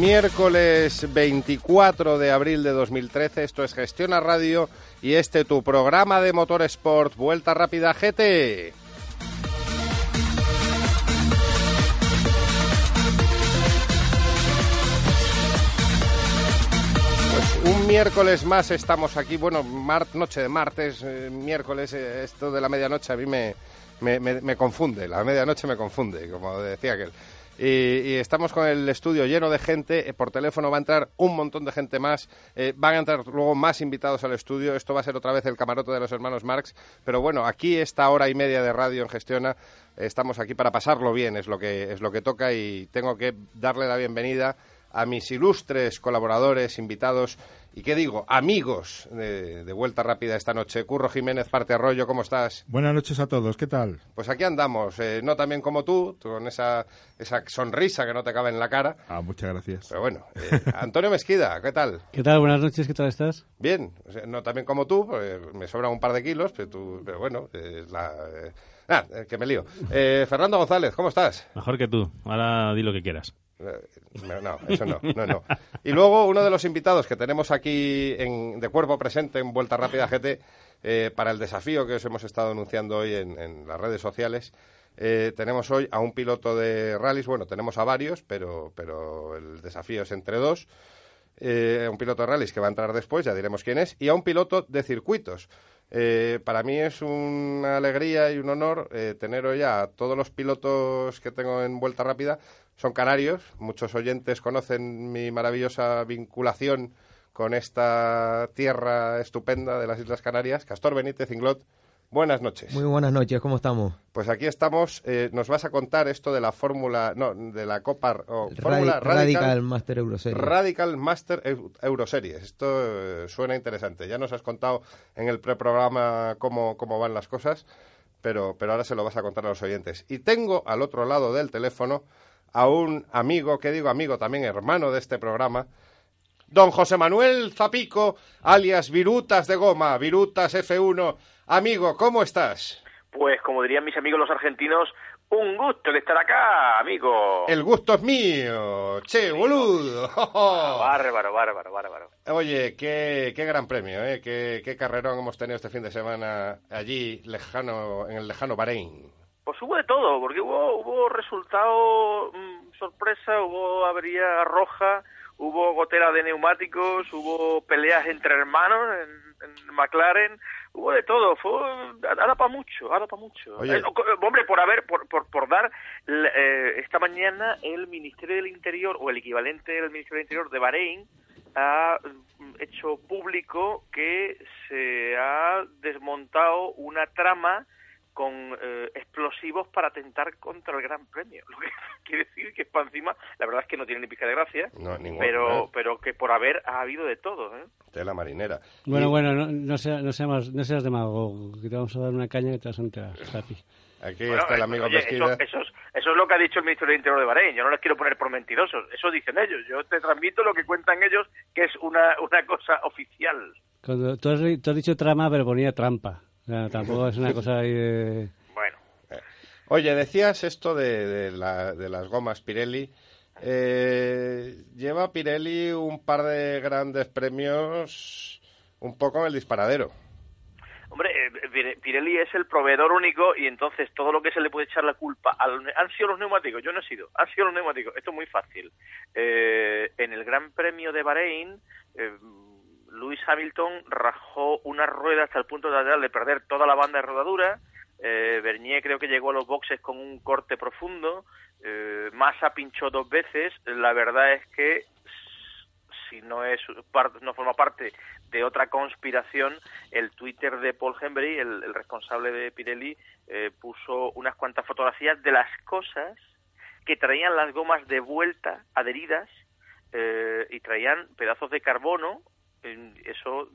Miércoles 24 de abril de 2013. Esto es Gestiona Radio y este tu programa de Motorsport Vuelta Rápida GT. Pues un miércoles más estamos aquí. Bueno, noche de martes, eh, miércoles, eh, esto de la medianoche a mí me, me, me, me confunde. La medianoche me confunde, como decía aquel. Y, estamos con el estudio lleno de gente. Eh, por teléfono va a entrar un montón de gente más. Eh, van a entrar luego más invitados al estudio. Esto va a ser otra vez el camarote de los hermanos Marx. Pero bueno, aquí esta hora y media de radio en Gestiona. Estamos aquí para pasarlo bien, es lo que, es lo que toca. Y tengo que darle la bienvenida a mis ilustres colaboradores, invitados y qué digo, amigos de, de, Vuelta Rápida esta noche. Curro Jiménez, Parte Arroyo, ¿cómo estás? Buenas noches a todos, ¿qué tal? Pues aquí andamos, eh, no también como tú, con esa, esa sonrisa que no te cabe en la cara. Ah, muchas gracias. Pero bueno, eh, Antonio Mesquida, ¿qué tal? ¿Qué tal? Buenas noches, ¿qué tal estás? Bien, o sea, no también como tú, me sobran un par de kilos, pero, tú, pero bueno, eh, la... Ah, que me lío. Fernando González, ¿cómo estás? Mejor que tú. Ahora di lo que quieras. No, eso no. Y luego uno de los invitados que tenemos aquí en, de cuerpo presente en Vuelta Rápida GT eh, para el desafío que os hemos estado anunciando hoy en, las redes sociales. Eh, tenemos hoy a un piloto de rallies, bueno, tenemos a varios, pero, pero el desafío es entre dos. Eh, un piloto de rallies que va a entrar después, ya diremos quién es, y a un piloto de circuitos. Eh, para mí es una alegría y un honor eh, tener hoy a todos los pilotos que tengo en Vuelta Rápida. Son canarios, muchos oyentes conocen mi maravillosa vinculación con esta tierra estupenda de las Islas Canarias. Castor Benítez Inglot, buenas noches. Muy buenas noches, ¿cómo estamos? Pues aquí estamos. Eh, nos vas a contar esto de la fórmula, no, de la Copa o Radi fórmula Radical, Radical, Master Euroseries. Radical Master Euroseries. Esto eh, suena interesante. Ya nos has contado en el preprograma cómo, cómo van las cosas, pero, pero ahora se lo vas a contar a los oyentes. Y tengo al otro lado del teléfono a un amigo, que digo amigo, también hermano de este programa, don José Manuel Zapico, alias Virutas de Goma, Virutas F1. Amigo, ¿cómo estás? Pues como dirían mis amigos los argentinos, un gusto de estar acá, amigo. El gusto es mío, che, boludo. Ah, bárbaro, bárbaro, bárbaro. Oye, qué, qué gran premio, ¿eh? Qué, qué carrerón hemos tenido este fin de semana allí, lejano, en el lejano Bahrein. Pues hubo de todo, porque hubo, hubo resultado mmm, sorpresa, hubo avería roja, hubo gotera de neumáticos, hubo peleas entre hermanos en, en McLaren, hubo de todo, fue ahora para mucho, ahora para mucho. Oye. Eh, hombre, por haber, por, por, por dar eh, esta mañana el Ministerio del Interior o el equivalente del Ministerio del Interior de Bahrein ha hecho público que se ha desmontado una trama con eh, explosivos para atentar contra el Gran Premio. Lo que quiere decir que para encima, la verdad es que no tiene ni pizca de gracia, no, ningún, pero, ¿eh? pero que por haber ha habido de todo. ¿eh? De la marinera. Bueno, y... bueno, no, no, sea, no, seas, no seas demagogo, que te vamos a dar una caña que te vas a enterar. Aquí bueno, está el amigo oye, eso, eso, es, eso, es, lo que ha dicho el ministro del Interior de Bahrein. Yo no les quiero poner por mentirosos. Eso dicen ellos. Yo te transmito lo que cuentan ellos, que es una, una cosa oficial. Cuando tú, has, tú has dicho trama, pero ponía trampa. O sea, tampoco es una cosa ahí de... Bueno. Oye, decías esto de, de, la, de las gomas Pirelli. Eh, lleva Pirelli un par de grandes premios un poco en el disparadero. Hombre, eh, Pirelli es el proveedor único y entonces todo lo que se le puede echar la culpa al, han sido los neumáticos. Yo no he sido, han sido los neumáticos. Esto es muy fácil. Eh, en el Gran Premio de Bahrein, eh, Lewis Hamilton rajó una rueda hasta el punto de, de perder toda la banda de rodadura. Eh, Bernier creo que llegó a los boxes con un corte profundo. Eh, Massa pinchó dos veces. La verdad es que si no es no forma parte de otra conspiración, el Twitter de Paul Hembry, el, el responsable de Pirelli, eh, puso unas cuantas fotografías de las cosas que traían las gomas de vuelta adheridas eh, y traían pedazos de carbono. Eso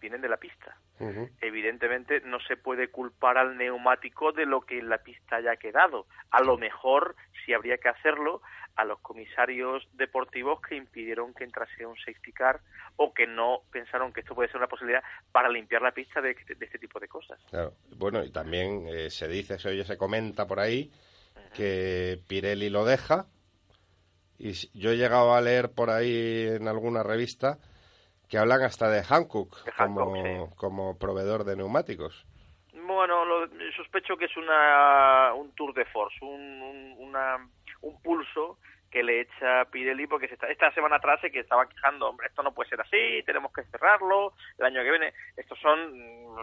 vienen de la pista. Uh -huh. Evidentemente no se puede culpar al neumático de lo que en la pista haya quedado. A lo mejor, si habría que hacerlo, a los comisarios deportivos que impidieron que entrase un safety car o que no pensaron que esto puede ser una posibilidad para limpiar la pista de, de este tipo de cosas. Claro. Bueno, y también eh, se dice, se oye, se comenta por ahí uh -huh. que Pirelli lo deja Y yo he llegado a leer por ahí en alguna revista que hablan hasta de Hankook, De Hankook, como, sí. como proveedor de neumáticos. Bueno, lo- sospecho que es una, un tour de force, un, un, una- un pulso que le echa Pirelli porque se está, esta semana atrás se que estaba quejando, hombre, esto no puede ser así, tenemos que cerrarlo, el año que viene. Estos son mm,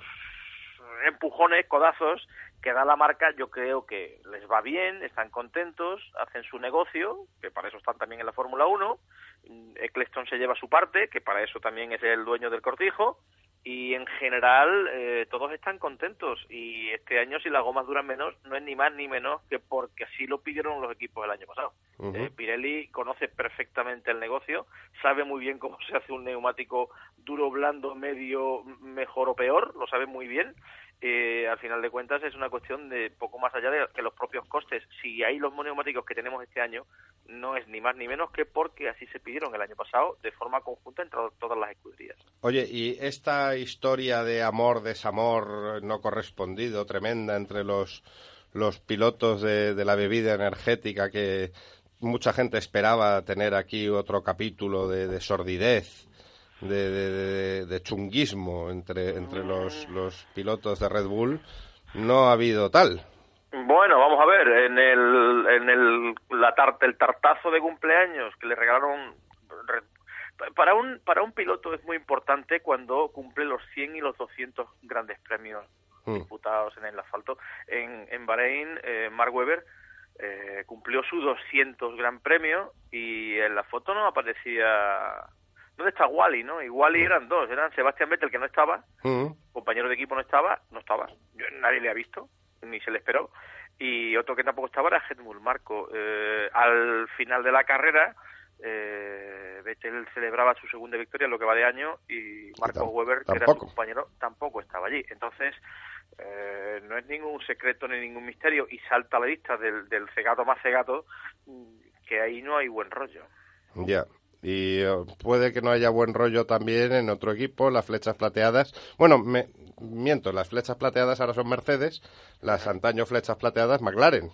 empujones, codazos que da la marca, yo creo que les va bien, están contentos, hacen su negocio, que para eso están también en la Fórmula 1, Mm, Eccleston se lleva su parte, que para eso también es el dueño del cortijo, y en general eh, todos están contentos y este año si las gomas duran menos no es ni más ni menos que porque así lo pidieron los equipos el año pasado. Eh, Pirelli conoce perfectamente el negocio, sabe muy bien cómo se hace un neumático duro, blando, medio, mejor o peor, lo sabe muy bien. Eh, al final de cuentas es una cuestión de poco más allá de que los propios costes. Si hay los neumáticos que tenemos este año, no es ni más ni menos que porque así se pidieron el año pasado de forma conjunta entre todas las escuderías. Oye, y esta historia de amor, desamor no correspondido, tremenda entre los, los pilotos de, la bebida energética que mucha gente esperaba tener aquí otro capítulo de, de sordidez, de, de- chunguismo entre, entre los, los pilotos de Red Bull, no ha habido tal. Bueno, vamos a ver, en el, en el, la tar- el tartazo de cumpleaños que le regalaron, re- para un, para un piloto es muy importante cuando cumple los 100 y los 200 grandes premios Mm. disputados en el asfalto. En, en Bahrein, eh, Mark Webber eh, cumplió su 200 gran premio y en la foto no aparecía... ¿Dónde está Wally, no? Y Wally eran dos, eran Sebastián Vettel, que no estaba, Mm. compañero de equipo no estaba, no estaba, Yo- nadie le ha visto, ni se le esperó, y otro que tampoco estaba era Helmut Marco. Eh, al final de la carrera, eh, Vettel celebraba su segunda victoria lo que va de año y Marco Weber, que era su compañero, tampoco estaba allí. Entonces, eh, no es ningún secreto ni ningún misterio y salta a la vista del, del cegato más cegato mm, que ahí no hay buen rollo. Ya. Y eh, puede que no haya buen rollo también en otro equipo, las flechas plateadas. Bueno, me, miento, las flechas plateadas ahora son Mercedes, las antaño flechas plateadas McLaren.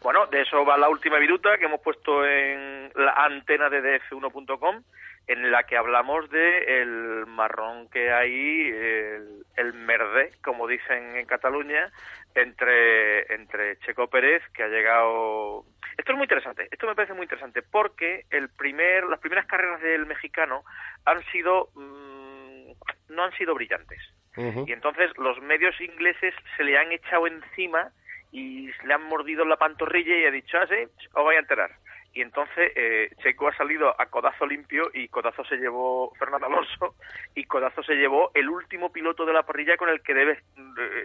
Bueno, de eso va la última viruta que hemos puesto en la antena de df1.com, en la que hablamos de el marrón que hay, el, el merde, como dicen en Cataluña, entre, entre Checo Pérez, que ha llegado... Esto es muy interesante, esto me parece muy interesante, porque el primer, las primeras carreras del mexicano han sido... mm, no han sido brillantes. Y entonces los medios ingleses se le han echado encima y le han mordido la pantorrilla y ha dicho, ah, sí, os vais a enterar. Y entonces eh, Checo ha salido a codazo limpio y codazo se llevó Fernando Alonso y codazo se llevó el último piloto de la parrilla con el que debes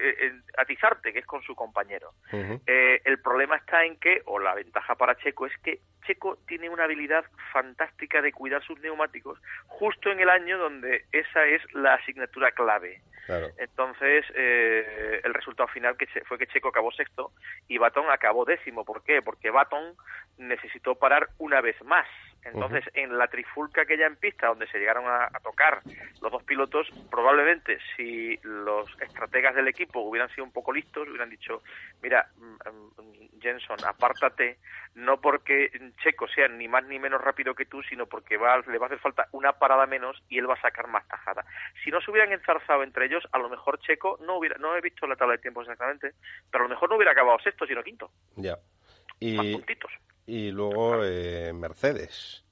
eh, atizarte, que es con su compañero. Eh, el problema está en que, o la ventaja para Checo, es que Checo tiene una habilidad fantástica de cuidar sus neumáticos justo en el año donde esa es la asignatura clave. Claro. Entonces, eh, el resultado final que fue que Checo acabó sexto y Baton acabó décimo. ¿Por qué? Porque Baton necesitó parar una vez más. Entonces, en la trifulca que ya en pista, donde se llegaron a, a tocar los dos pilotos, probablemente si los estrategas del equipo hubieran sido un poco listos, hubieran dicho, mira, mm, mm, Jenson, apártate, no porque Checo sea ni más ni menos rápido que tú, sino porque va, le va a hacer falta una parada menos y él va a sacar más tajada. Si no se hubieran enzarzado entre ellos, a lo mejor Checo no hubiera, no he visto la tabla de tiempo exactamente, pero a lo mejor no hubiera acabado sexto, sino quinto, Ya. más Y, puntitos. Y luego eh, Mercedes,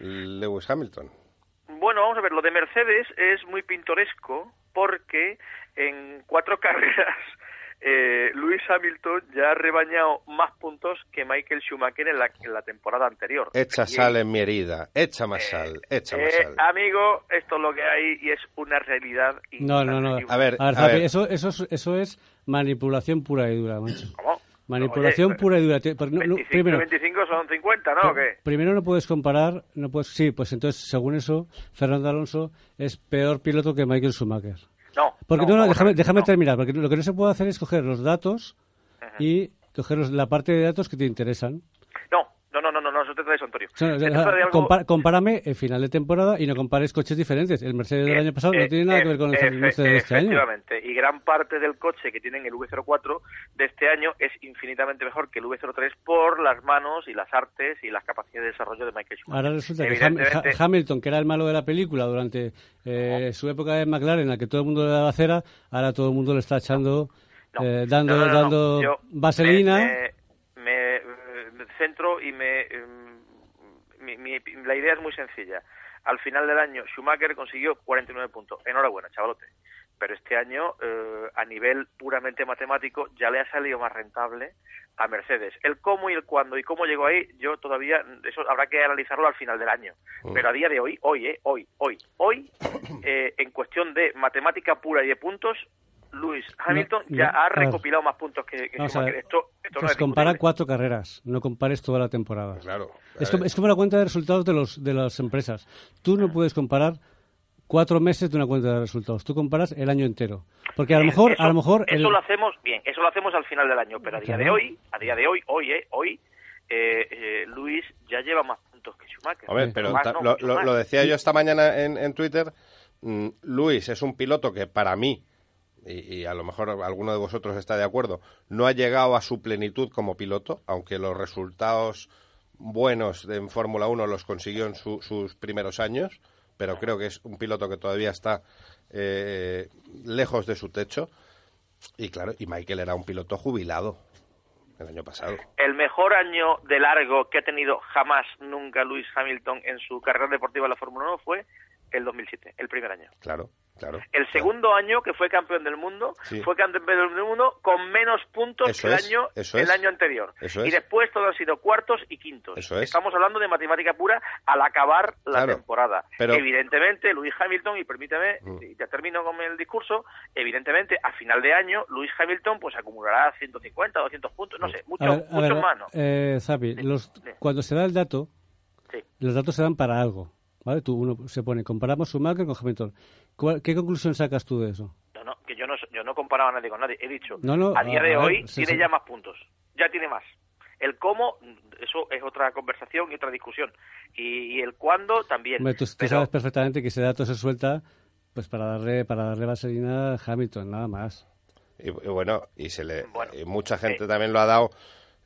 Lewis Hamilton. Bueno, vamos a ver, lo de Mercedes es muy pintoresco porque en cuatro carreras eh, Lewis Hamilton ya ha rebañado más puntos que Michael Schumacher en la, en la temporada anterior. Echa Y- sal en mi herida, echa más eh, sal, echa más eh, sal. amigo, esto es lo que hay y es una realidad. No, no, no. A ver, A ver, a Zapi, ver. Eso, eso, es, eso es manipulación pura y dura, macho. ¿Cómo? Manipulación Oye, pura y dura. No- no, 25 primero, 25 son 50, ¿no? ¿O qué? primero no puedes comparar, no puedes, sí, pues entonces, según eso, Fernando Alonso es peor piloto que Michael Schumacher. No. Porque no, déjame, déjame terminar, porque lo que no se puede hacer es coger los datos Ajá. y coger los- la parte de datos que te interesan. No, no, no, no, no, te- eso, Antonio. Algo- compa- compárame el final de temporada y no compares coches diferentes. El Mercedes del Eh, año pasado no eh, tiene nada que eh, ver con el Mercedes de este año. Efectivamente, y gran parte del coche que tienen el V04 de este año es infinitamente mejor que el V03 por las manos y las artes y las capacidades de desarrollo de Michael Schumacher. Ahora resulta que Ham- Hamilton, que era el malo de la película durante eh, su época de McLaren, en la que todo el mundo le daba cera, ahora todo el mundo le está echando, eh, dando, dando Yo vaselina. Me, me- me, eh, me centro y me, em, mi- mi- la idea es muy sencilla. Al final del año, Schumacher consiguió 49 puntos. Enhorabuena, chavalote. Pero este año, eh, a nivel puramente matemático, ya le ha salido más rentable a Mercedes. El cómo y el cuándo y cómo llegó ahí, yo todavía, eso habrá que analizarlo al final del año. Mm. Pero a día de hoy, hoy, eh, hoy, hoy, hoy, eh, en cuestión de matemática pura y de puntos, Lewis Hamilton No, ya no, ha recopilado más puntos que, Schumacher. ver. Esto, esto no Pues es compara cuatro carreras, no compares toda la temporada. Claro. Es es como la cuenta de resultados de, los, de las empresas. Tú no puedes comparar cuatro meses de una cuenta de resultados. Tú comparas el año entero. Porque a lo Bien, mejor, eso, a lo mejor el- eso lo hacemos bien, eso lo hacemos al final del año, pero a día de hoy, a día de hoy, hoy, eh, hoy, eh, eh, Luis ya lleva más puntos que Schumacher. Hombre, pero Más ta- no, lo, decía yo esta mañana en, en Twitter. mm, Luis es un piloto que para mí, y, y a lo mejor alguno de vosotros está de acuerdo, no ha llegado a su plenitud como piloto, aunque los resultados buenos en Fórmula 1 los consiguió en su- sus primeros años, pero creo que es un piloto que todavía está eh, lejos de su techo. Y claro, y Michael era un piloto jubilado el año pasado. El mejor año de largo que ha tenido jamás, nunca Luis Hamilton en su carrera deportiva en la Fórmula 1 fue el 2007, el primer año. Claro, claro. El segundo año que fue campeón del mundo Sí. fue campeón del mundo con menos puntos Eso que el es, año eso el es. año anterior. Eso y es. después todo han sido cuartos y quintos. Eso es. Estamos hablando de matemática pura al acabar la Claro, temporada. pero- Evidentemente, Luis Hamilton, y permíteme, Mm. y ya termino con el discurso, evidentemente, a final de año, Luis Hamilton pues acumulará 150, 200 puntos, no sé, muchos, ver, más, ¿no? eh, Zapi, los- sí. cuando se da el dato, Sí. los datos se dan para algo. ¿Vale? Tú, uno se pone, comparamos Schumacher con Hamilton. ¿Cuál- ¿Qué conclusión sacas tú de eso? No, no, que yo no, yo no comparaba a nadie con nadie. He dicho, No, no, a día a- de a ver, hoy sí, tiene sí. ya más puntos. Ya tiene más. El cómo, eso es otra conversación y otra discusión. Y, y el cuándo también. Hombre, tú, sabes perfectamente que ese dato se suelta pues para darle para darle vaselina a Hamilton, nada más. Y, y bueno, y se le Bueno, y mucha gente sí. también lo ha dado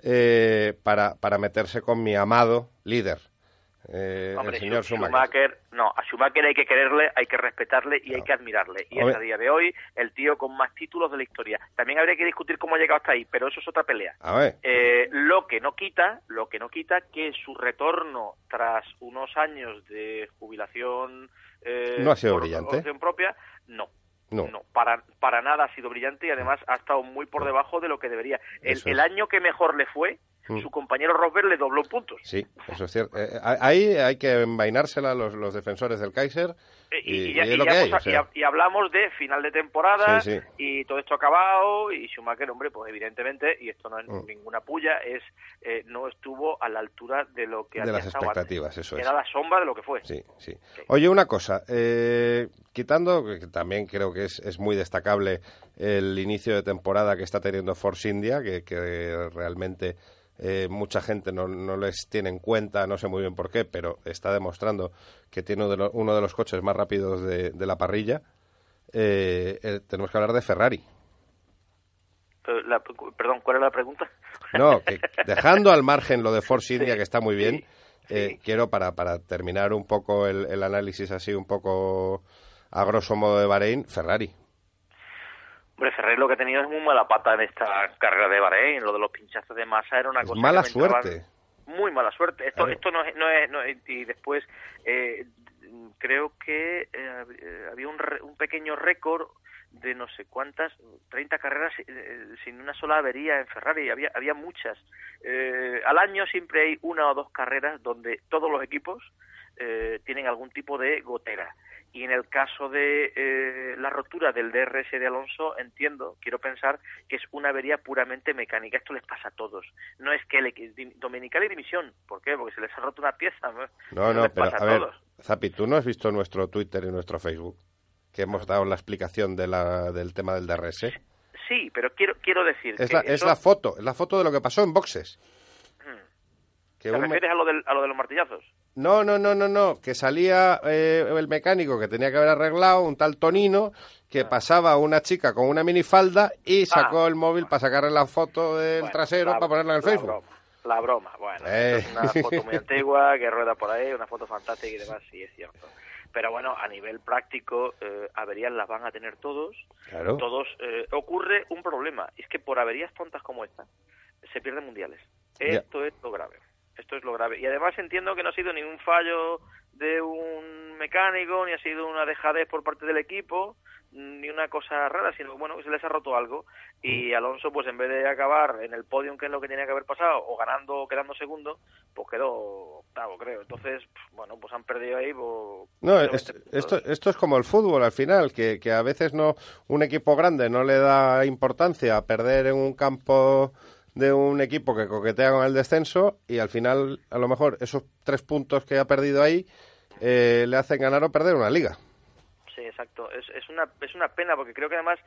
eh, para, para meterse con mi amado líder, eh, Hombre, el señor Schu- Schumacher. no, a Schumacher hay que quererle, hay que respetarle y hay que admirarle. Y es a día de hoy el tío con más títulos de la historia. También habría que discutir cómo ha llegado hasta ahí, pero eso es otra pelea. A ver, Eh, lo que no quita, lo que no quita que su retorno tras unos años de jubilación eh, No ha sido por brillante. propia, no. No. para, para nada ha sido brillante y además ha estado muy por debajo de lo que debería. El, el año que mejor le fue, Mm. su compañero Rosberg le dobló puntos. sí, eso es cierto. Eh, ahí hay que envainársela los, los defensores del Kaiser. Eh, Y, hablamos de final de temporada Sí, sí. y todo esto acabado y Schumacher, hombre, pues evidentemente, y esto no es Mm. ninguna puya, es eh, no estuvo a la altura de lo que De había las estado expectativas, eso es. Era la sombra de lo que fue. Sí, sí. Oye, una cosa, eh, quitando, que también creo que es, es muy destacable el inicio de temporada que está teniendo Force India, que, que realmente eh, mucha gente no, no les tiene en cuenta, no sé muy bien por qué, pero está demostrando que tiene uno de, lo- uno de los coches más rápidos de, de la parrilla. Eh, eh, tenemos que hablar de Ferrari. La- perdón, ¿cuál era la pregunta? No, que dejando al margen lo de Force India, Sí, que está muy bien, sí, sí. quiero para, para terminar un poco el, el análisis así un poco a grosso modo de Bahrein, Ferrari. Hombre, Ferrari lo que ha tenido es muy mala pata en esta carrera de Bahrein. Lo de los pinchazos de masa era una Es cosa. mala suerte. Muy mala suerte. Esto, Claro. esto no es, no es, no es- Y después, eh, creo que eh, había un, re- un pequeño récord de no sé cuántas, 30 carreras eh, sin una sola avería en Ferrari. Había, había muchas. Eh, al año siempre hay una o dos carreras donde todos los equipos eh, tienen algún tipo de gotera. Y en el caso de eh, la rotura del DRS de Alonso, entiendo, quiero pensar que es una avería puramente mecánica. Esto les pasa a todos. No es que le, y dimisión. ¿Por qué? Porque se les ha roto una pieza. ¿no? No, no, les pero pasa a ver, todos. Zapi, ¿tú no has visto nuestro Twitter y nuestro Facebook? Que hemos dado la explicación de la, del tema del DRS. Sí, pero quiero quiero decir Es que la, es la foto, es la foto de lo que pasó en boxes. Que ¿Te me- refieres a lo, del, a lo de los martillazos? No, no, no, no, no, que salía eh, el mecánico que tenía que haber arreglado, un tal Tonino, que pasaba a una chica con una minifalda y sacó el móvil para sacarle la foto del Bueno, trasero la- para ponerla en el la Facebook. broma, la broma, bueno. Eh. Es una foto muy antigua que rueda por ahí, una foto fantástica y demás, sí, es cierto. Pero bueno, a nivel práctico, eh, averías las van a tener todos. Claro. Todos. eh, ocurre un problema, es que por averías tontas como esta, se pierden mundiales. Esto es lo grave. Esto es lo grave. Y además entiendo que no ha sido ningún fallo de un mecánico, ni ha sido una dejadez por parte del equipo, ni una cosa rara, sino bueno, que se les ha roto algo. Mm. Y Alonso, pues en vez de acabar en el podio, que es lo que tenía que haber pasado, o ganando o quedando segundo, pues quedó octavo, creo. Entonces, pf, bueno, pues han perdido ahí. Pues, No, creo, esto, 20 puntos. esto, esto es como el fútbol al final, que, que a veces no un equipo grande no le da importancia a perder en un campo de un equipo que coquetea con el descenso y al final a lo mejor esos tres puntos que ha perdido ahí eh, le hacen ganar o perder una liga. Sí, exacto. Es, es, una, es una pena porque creo que además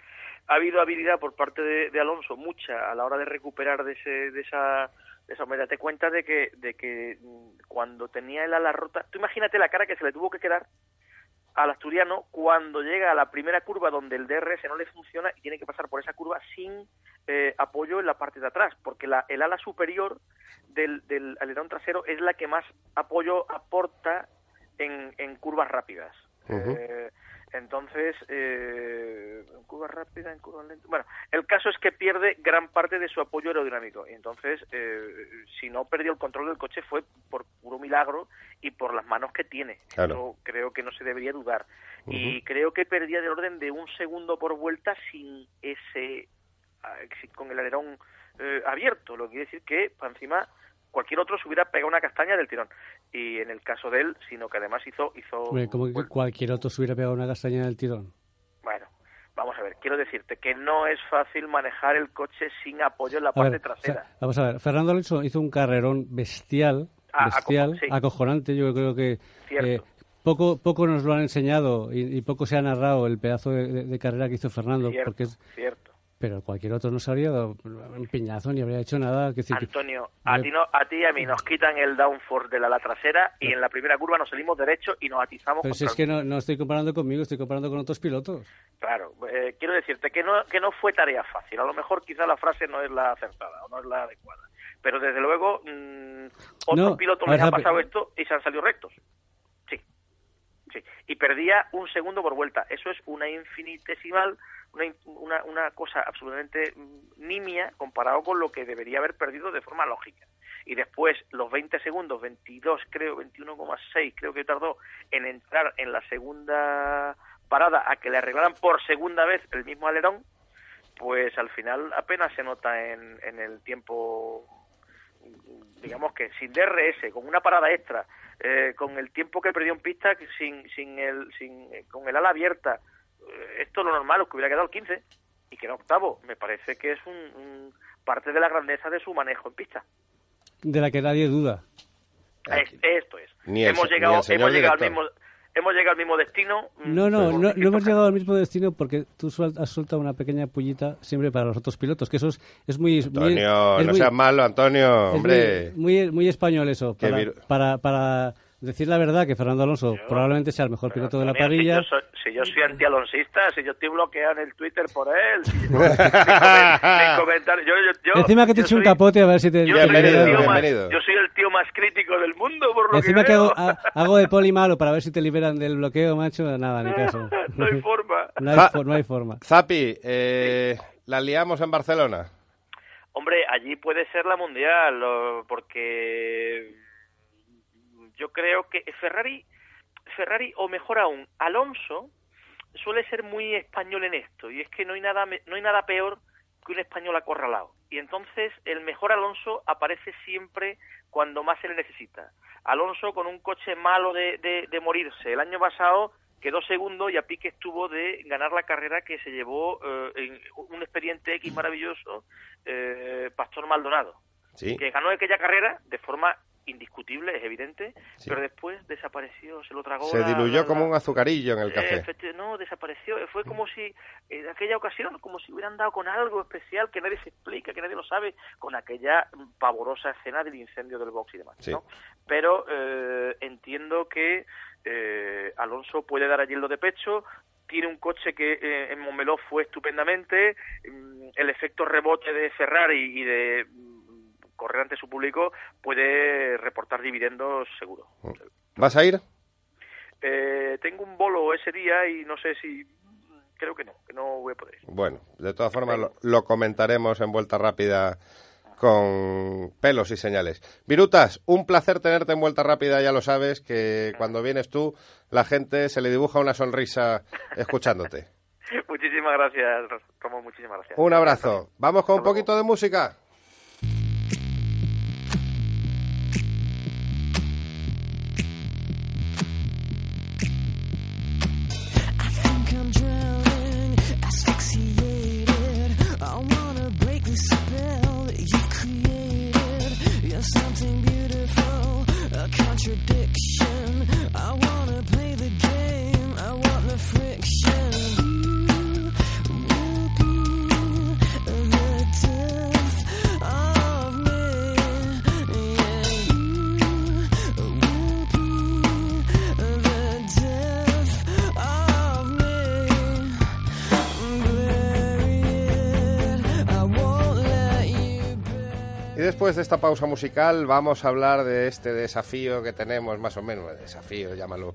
ha habido habilidad por parte de, Alonso, mucha, a la hora de recuperar de, ese, de esa de esa humedad. Te cuenta de que, de que mm, cuando tenía el ala rota, tú imagínate la cara que se le tuvo que quedar al asturiano cuando llega a la primera curva donde el DRS no le funciona y tiene que pasar por esa curva sin eh, apoyo en la parte de atrás, porque la, el ala superior del, del alerón trasero es la que más apoyo aporta en, en curvas rápidas. Eh, entonces, eh, en curva rápida, en curva lenta. Bueno, el caso es que pierde gran parte de su apoyo aerodinámico. Y entonces, eh, si no perdió el control del coche fue por puro milagro y por las manos que tiene. Claro. Eso creo que no se debería dudar. Y creo que perdía del orden de un segundo por vuelta sin ese. ah, con el alerón eh, abierto. Lo que quiere decir que, para encima, cualquier otro se hubiera pegado una castaña del tirón. Y en el caso de él, sino que además hizo. hizo Hombre, como que bueno, cualquier otro se hubiera pegado una castaña del tirón. bueno, vamos a ver, quiero decirte que no es fácil manejar el coche sin apoyo en la A parte ver, trasera. Vamos a ver, Fernando Alonso hizo un carrerón bestial, Ah, bestial, sí. acojonante. Yo creo que eh, poco, poco nos lo han enseñado y, y poco se ha narrado el pedazo de, de- de carrera que hizo Fernando, Cierto, porque es, cierto. Pero cualquier otro no se habría dado un piñazo ni habría hecho nada. que decir que- Antonio, a ti, no, a ti y a mí nos quitan el downforce de la ala trasera y en la primera curva nos salimos derecho y nos atizamos pero si es que no, no estoy comparando conmigo, estoy comparando con otros pilotos. Claro, eh, quiero decirte que no, que no fue tarea fácil. A lo mejor quizá la frase no es la acertada o no es la adecuada. Pero desde luego, mm, otros No, pilotos a les ha pasado esto y se han salido rectos. Sí, sí. Y perdía un segundo por vuelta. Eso es una infinitesimal, una, una, cosa absolutamente mm, nimia comparado con lo que debería haber perdido de forma lógica. Y después, los 20 segundos, 22 creo, 21,6 creo que tardó en entrar en la segunda parada a que le arreglaran por segunda vez el mismo alerón, pues al final apenas se nota en, en el tiempo, digamos que sin DRS, con una parada extra, eh, con el tiempo que perdió en pista, sin, sin el, sin, eh, con el ala abierta, esto lo normal es que hubiera quedado el 15 y que era octavo. Me parece que es un, un- parte de la grandeza de su manejo en pista. De la que nadie duda. Es- esto es. Ni el hemos llegado, el señor hemos llegado al mismo, hemos llegado al mismo destino. mm, No, no, no, hemos llegado al mismo destino porque tú suel- has soltado una pequeña pullita siempre para los otros pilotos, que eso es, es muy... muy- Antonio, es no muy- seas malo, Antonio, es hombre. Muy, muy, muy español eso. Para, para decir la verdad que Fernando Alonso probablemente sea el mejor piloto de la parrilla. Si yo, soy, si yo soy antialonsista, si yo estoy bloqueado en el Twitter por él, si yo- mis comen- mis comentarios, yo, yo, yo- Encima que te yo eche un capote a ver si te... Yo te el Bienvenido, tío más, bienvenido. yo soy el tío más crítico del mundo, por lo Encima que, que hago, ha- hago de poli malo para ver si te liberan del bloqueo, macho, nada, ni caso. no hay forma. No hay, for- no hay forma. Zapi, eh, la liamos en Barcelona. Hombre, allí puede ser la mundial, porque yo creo que Ferrari, Ferrari o mejor aún, Alonso suele ser muy español en esto y es que no hay nada no hay nada peor que un español acorralado y entonces el mejor Alonso aparece siempre cuando más se le necesita. Alonso con un coche malo de, de, de morirse. El año pasado quedó segundo y a pique estuvo de ganar la carrera que se llevó eh, en un expediente X maravilloso, eh, Pastor Maldonado Sí. que ganó aquella carrera de forma indiscutible, es evidente, Sí. pero después desapareció, se lo tragó. Se diluyó la- como un azucarillo en el Eh, café. efecti- no, desapareció. Fue como si en aquella ocasión, como si hubieran dado con algo especial que nadie se explica, que nadie lo sabe, con aquella pavorosa escena del incendio del box y demás. Sí. ¿no? Pero eh, entiendo que eh, Alonso puede dar allí lo de pecho. Tiene un coche que eh, en Montmeló fue estupendamente. mm, El efecto rebote de Ferrari y de mm, correr ante su público puede reportar dividendos seguro. ¿Vas a ir? Eh, tengo un bolo ese día y no sé si... Creo que no, que no voy a poder ir. Bueno, de todas formas lo, lo comentaremos en vuelta rápida con pelos y señales. Virutas, un placer tenerte en vuelta rápida, ya lo sabes, que cuando vienes tú la gente se le dibuja una sonrisa escuchándote. Muchísimas gracias, Ramón, muchísimas gracias. Un abrazo. Vamos con un poquito de música. Contradiction. I wanna play the game, I want the friction. Y después de esta pausa musical vamos a hablar de este desafío que tenemos, más o menos, desafío, llámalo,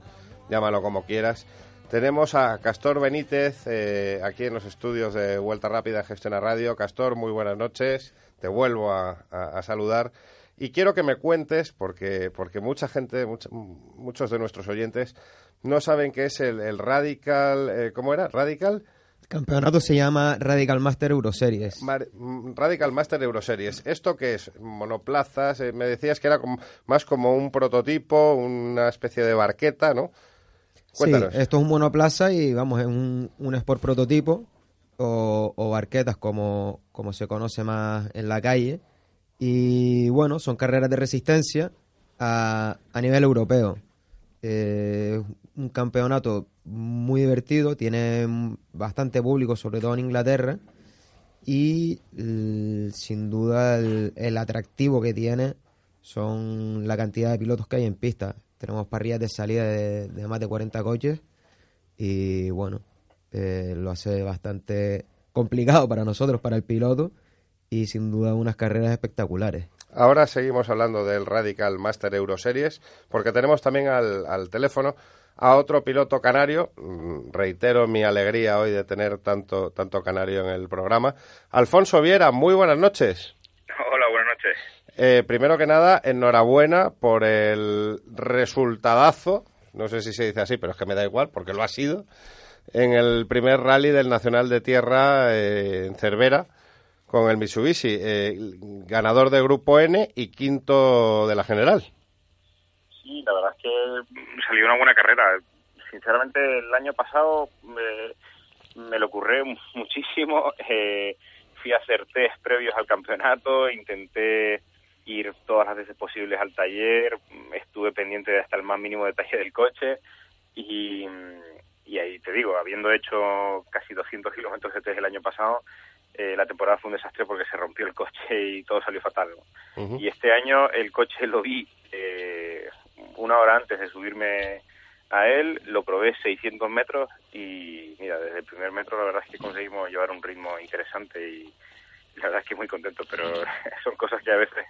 llámalo como quieras. Tenemos a Castor Benítez eh, aquí en los estudios de Vuelta Rápida Gestiona Radio. Castor, muy buenas noches. Te vuelvo a, a- a saludar. Y quiero que me cuentes, porque, porque mucha gente, mucha- muchos de nuestros oyentes, no saben qué es el, el Radical, eh, ¿cómo era? Radical, campeonato se llama Radical Master Euroseries. Mar- Radical Master Euroseries. ¿Esto qué es? Monoplazas. eh, me decías que era como- más como un prototipo, una especie de barqueta, ¿no? Cuéntanos. Sí, esto es un monoplaza y vamos, es un, un sport prototipo o, o barquetas como, como se conoce más en la calle. Y bueno, son carreras de resistencia a, a nivel europeo. Eh, un campeonato muy divertido, tiene bastante público, sobre todo en Inglaterra. Y sin duda el, atractivo que tiene son la cantidad de pilotos que hay en pista. Tenemos parrillas de salida de, de más de 40 coches y bueno, eh, lo hace bastante complicado para nosotros, para el piloto y sin duda unas carreras espectaculares. Ahora seguimos hablando del Radical Master Euroseries, porque tenemos también al, al teléfono a otro piloto canario. Mm, Reitero mi alegría hoy de tener tanto, tanto canario en el programa. Alfonso Viera, muy buenas noches. Hola, buenas noches. Eh, primero que nada, enhorabuena por el resultadazo, no sé si se dice así, pero es que me da igual porque lo ha sido, en el primer rally del Nacional de Tierra eh, en Cervera con el Mitsubishi, eh, ganador de Grupo N y quinto de la general. Sí, la verdad es que salió una buena carrera. Sinceramente, el año pasado me, me lo curré muchísimo. Eh, fui a hacer test previos al campeonato, intenté ir todas las veces posibles al taller, estuve pendiente de hasta el más mínimo detalle del coche y, y ahí te digo, habiendo hecho casi 200 kilómetros de test el año pasado, eh, la temporada fue un desastre porque se rompió el coche y todo salió fatal. Y este año el coche lo vi eh, una hora antes de subirme a él, lo probé 600 metros y mira, desde el primer metro la verdad es que conseguimos llevar un ritmo interesante y la verdad es que muy contento, pero son cosas que a veces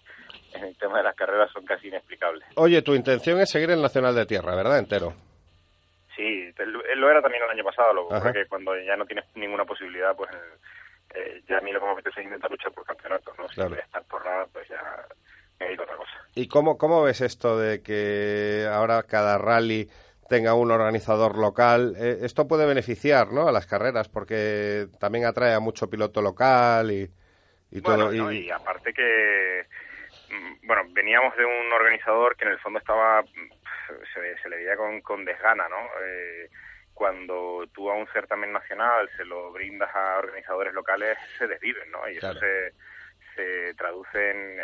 en el tema de las carreras son casi inexplicables. Oye, tu intención es seguir el Nacional de Tierra, ¿verdad? Entero. Sí, te- lo era también el año pasado, lo que Ajá. ocurre que cuando ya no tienes ninguna posibilidad, pues eh, ya a mí lo que me apetece es intentar luchar por campeonatos, ¿no? Si Claro. voy a estar por nada, pues ya me dedico a otra cosa. ¿Y cómo, cómo ves esto de que ahora cada rally tenga un organizador local? Eh, esto puede beneficiar ¿no? a las carreras porque también atrae a mucho piloto local y, y bueno, todo. ¿no? y- y aparte que, mm, bueno, veníamos de un organizador que en el fondo estaba, mm, se, se le veía con, con desgana, ¿no? Eh, cuando tú a un certamen nacional se lo brindas a organizadores locales, se desviven, ¿no? Y Claro. eso se, se traduce en,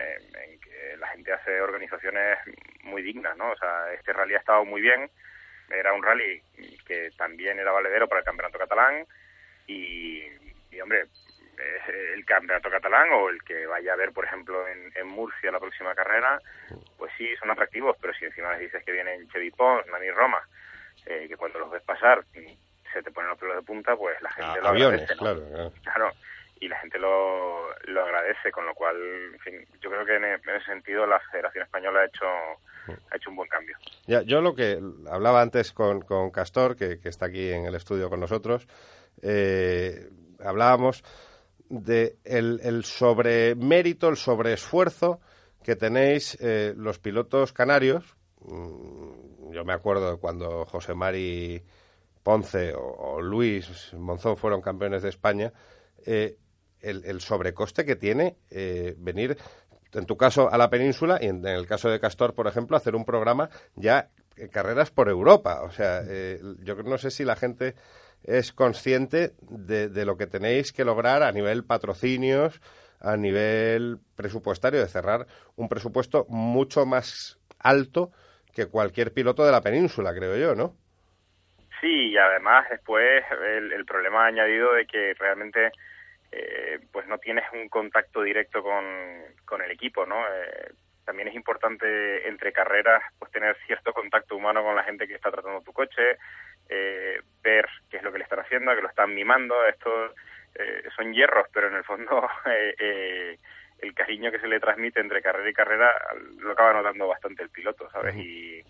que la gente hace organizaciones muy dignas, ¿no? O sea, este rally ha estado muy bien, era un rally que también era valedero para el campeonato catalán y, y, hombre, el campeonato catalán o el que vaya a ver, por ejemplo, en, en Murcia la próxima carrera, pues sí, son atractivos, pero si encima les dices que vienen Chevy Pons, Nani Roma, eh, que cuando los ves pasar se te ponen los pelos de punta, pues la gente A- lo aviones, agradece, ¿no? claro, claro. Claro, y la gente lo, lo agradece, con lo cual, en fin, yo creo que en, e- ese sentido la Federación Española ha hecho, ha hecho un buen cambio. Yo lo que hablaba antes con, con Castor, que, está aquí en el estudio con nosotros, eh, hablábamos de el, el sobremérito, el sobreesfuerzo que tenéis eh, los pilotos canarios. Mm, Yo me acuerdo cuando José Mari Ponce o, o Luis Monzón fueron campeones de España, eh, el, sobrecoste que tiene eh, venir, en tu caso, a la península y en, en el caso de Castor, por ejemplo, hacer un programa ya eh, carreras por Europa. O sea, eh, yo no sé si la gente es consciente de, de lo que tenéis que lograr a nivel patrocinios, a nivel presupuestario, de cerrar un presupuesto mucho más alto que cualquier piloto de la península, creo yo, ¿no? Sí, y además después el, el problema añadido de que realmente eh, pues no tienes un contacto directo con, con el equipo, ¿no? Eh, también es importante entre carreras pues tener cierto contacto humano con la gente que está tratando tu coche, eh, ver qué es lo que le están haciendo, que lo están mimando. Estos eh, son hierros, pero en el fondo eh, eh, el cariño que se le transmite entre carrera y carrera lo acaba notando bastante el piloto, ¿sabes? Y,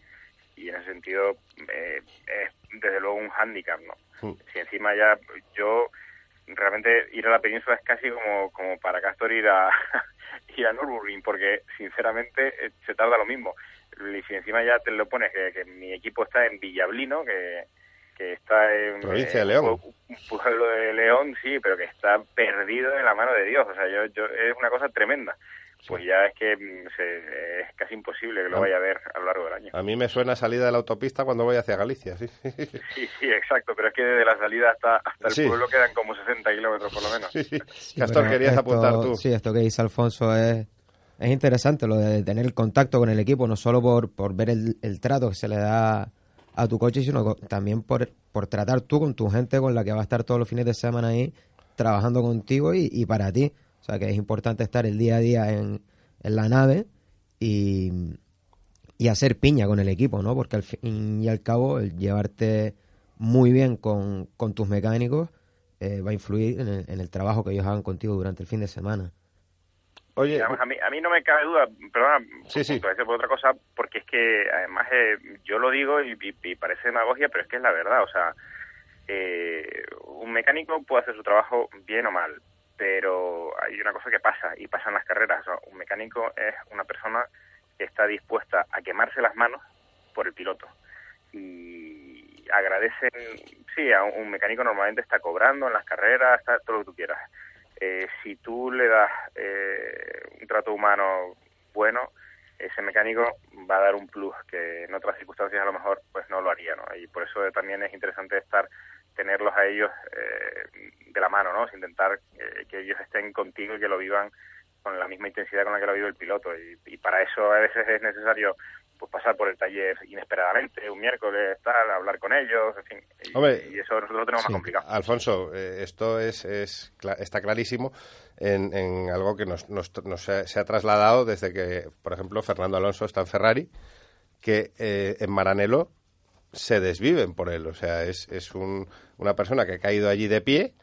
y en ese sentido eh, es desde luego un hándicap, ¿no? Mm. Si encima ya yo realmente ir a la península es casi como, como para Castor ir a ir a Nürburgring porque sinceramente eh, se tarda lo mismo. Y si encima ya te lo pones que, que mi equipo está en Villablino, que, que está en Provincia de en León. un pueblo de León, sí, pero que está perdido en la mano de Dios. O sea, yo, yo es una cosa tremenda. Pues ya es que mm, se- es casi imposible que lo Ah. vaya a ver a lo largo del año. A mí me suena salida de la autopista cuando voy hacia Galicia, sí. Sí, sí, exacto, pero es que desde la salida hasta, hasta el Sí. pueblo quedan como 60 kilómetros por lo menos. Sí, Castor, querías esto- apuntar tú. Sí, esto que dice Alfonso es, es interesante, lo de tener el contacto con el equipo, no solo por, por ver el, el trato que se le da a tu coche, sino también por, por tratar tú con tu gente con la que va a estar todos los fines de semana ahí trabajando contigo y, y para ti. O sea que es importante estar el día a día en, en la nave y, y hacer piña con el equipo, ¿no? Porque al fin y al cabo el llevarte muy bien con, con tus mecánicos eh, va a influir en el, en el trabajo que ellos hagan contigo durante el fin de semana. Oye, a mí, a mí no me cabe duda, perdona, Sí, sí. punto ese por otra cosa, porque es que además eh, yo lo digo y, y- y parece demagogia, pero es que es la verdad, o sea, eh, un mecánico puede hacer su trabajo bien o mal, pero hay una cosa que pasa, y pasa en las carreras, o sea, un mecánico es una persona que está dispuesta a quemarse las manos por el piloto. Y agradecen, sí, a un mecánico normalmente está cobrando en las carreras, está todo lo que tú quieras. Eh, si tú le das eh, un trato humano bueno, ese mecánico va a dar un plus que en otras circunstancias a lo mejor pues no lo haría, ¿no? Y por eso también es interesante estar tenerlos a ellos eh, de la mano, ¿no? Intentar eh, que ellos estén contigo y que lo vivan con la misma intensidad con la que lo vive el piloto y, y para eso a veces es necesario pues pasar por el taller inesperadamente un miércoles tal hablar con ellos en fin y, Hombre, y eso nosotros lo tenemos Sí. más complicado Alfonso, eh, esto es, es está clarísimo en, en algo que nos, nos- nos se, se ha trasladado desde que, por ejemplo, Fernando Alonso está en Ferrari, que eh, en Maranello se desviven por él. O sea, es, es un- una persona que ha caído allí de pie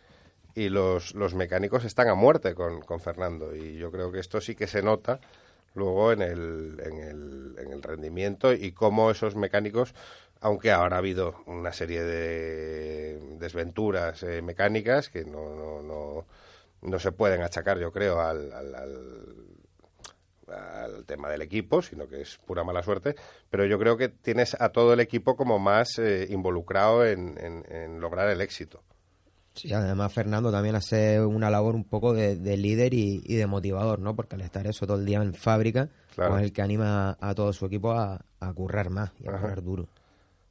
y los, los mecánicos están a muerte con, con Fernando. Y yo creo que esto sí que se nota luego en el, en el, en el rendimiento y cómo esos mecánicos, aunque ahora ha habido una serie de desventuras eh, mecánicas que no, no, no, no se pueden achacar, yo creo, al, al- al- al tema del equipo, sino que es pura mala suerte, pero yo creo que tienes a todo el equipo como más eh, involucrado en, en- en lograr el éxito. Sí, además Fernando también hace una labor un poco de, de líder y, y de motivador, ¿no? Porque al estar eso todo el día en fábrica, Claro. pues es el que anima a todo su equipo a, a currar más y a Ajá. currar duro.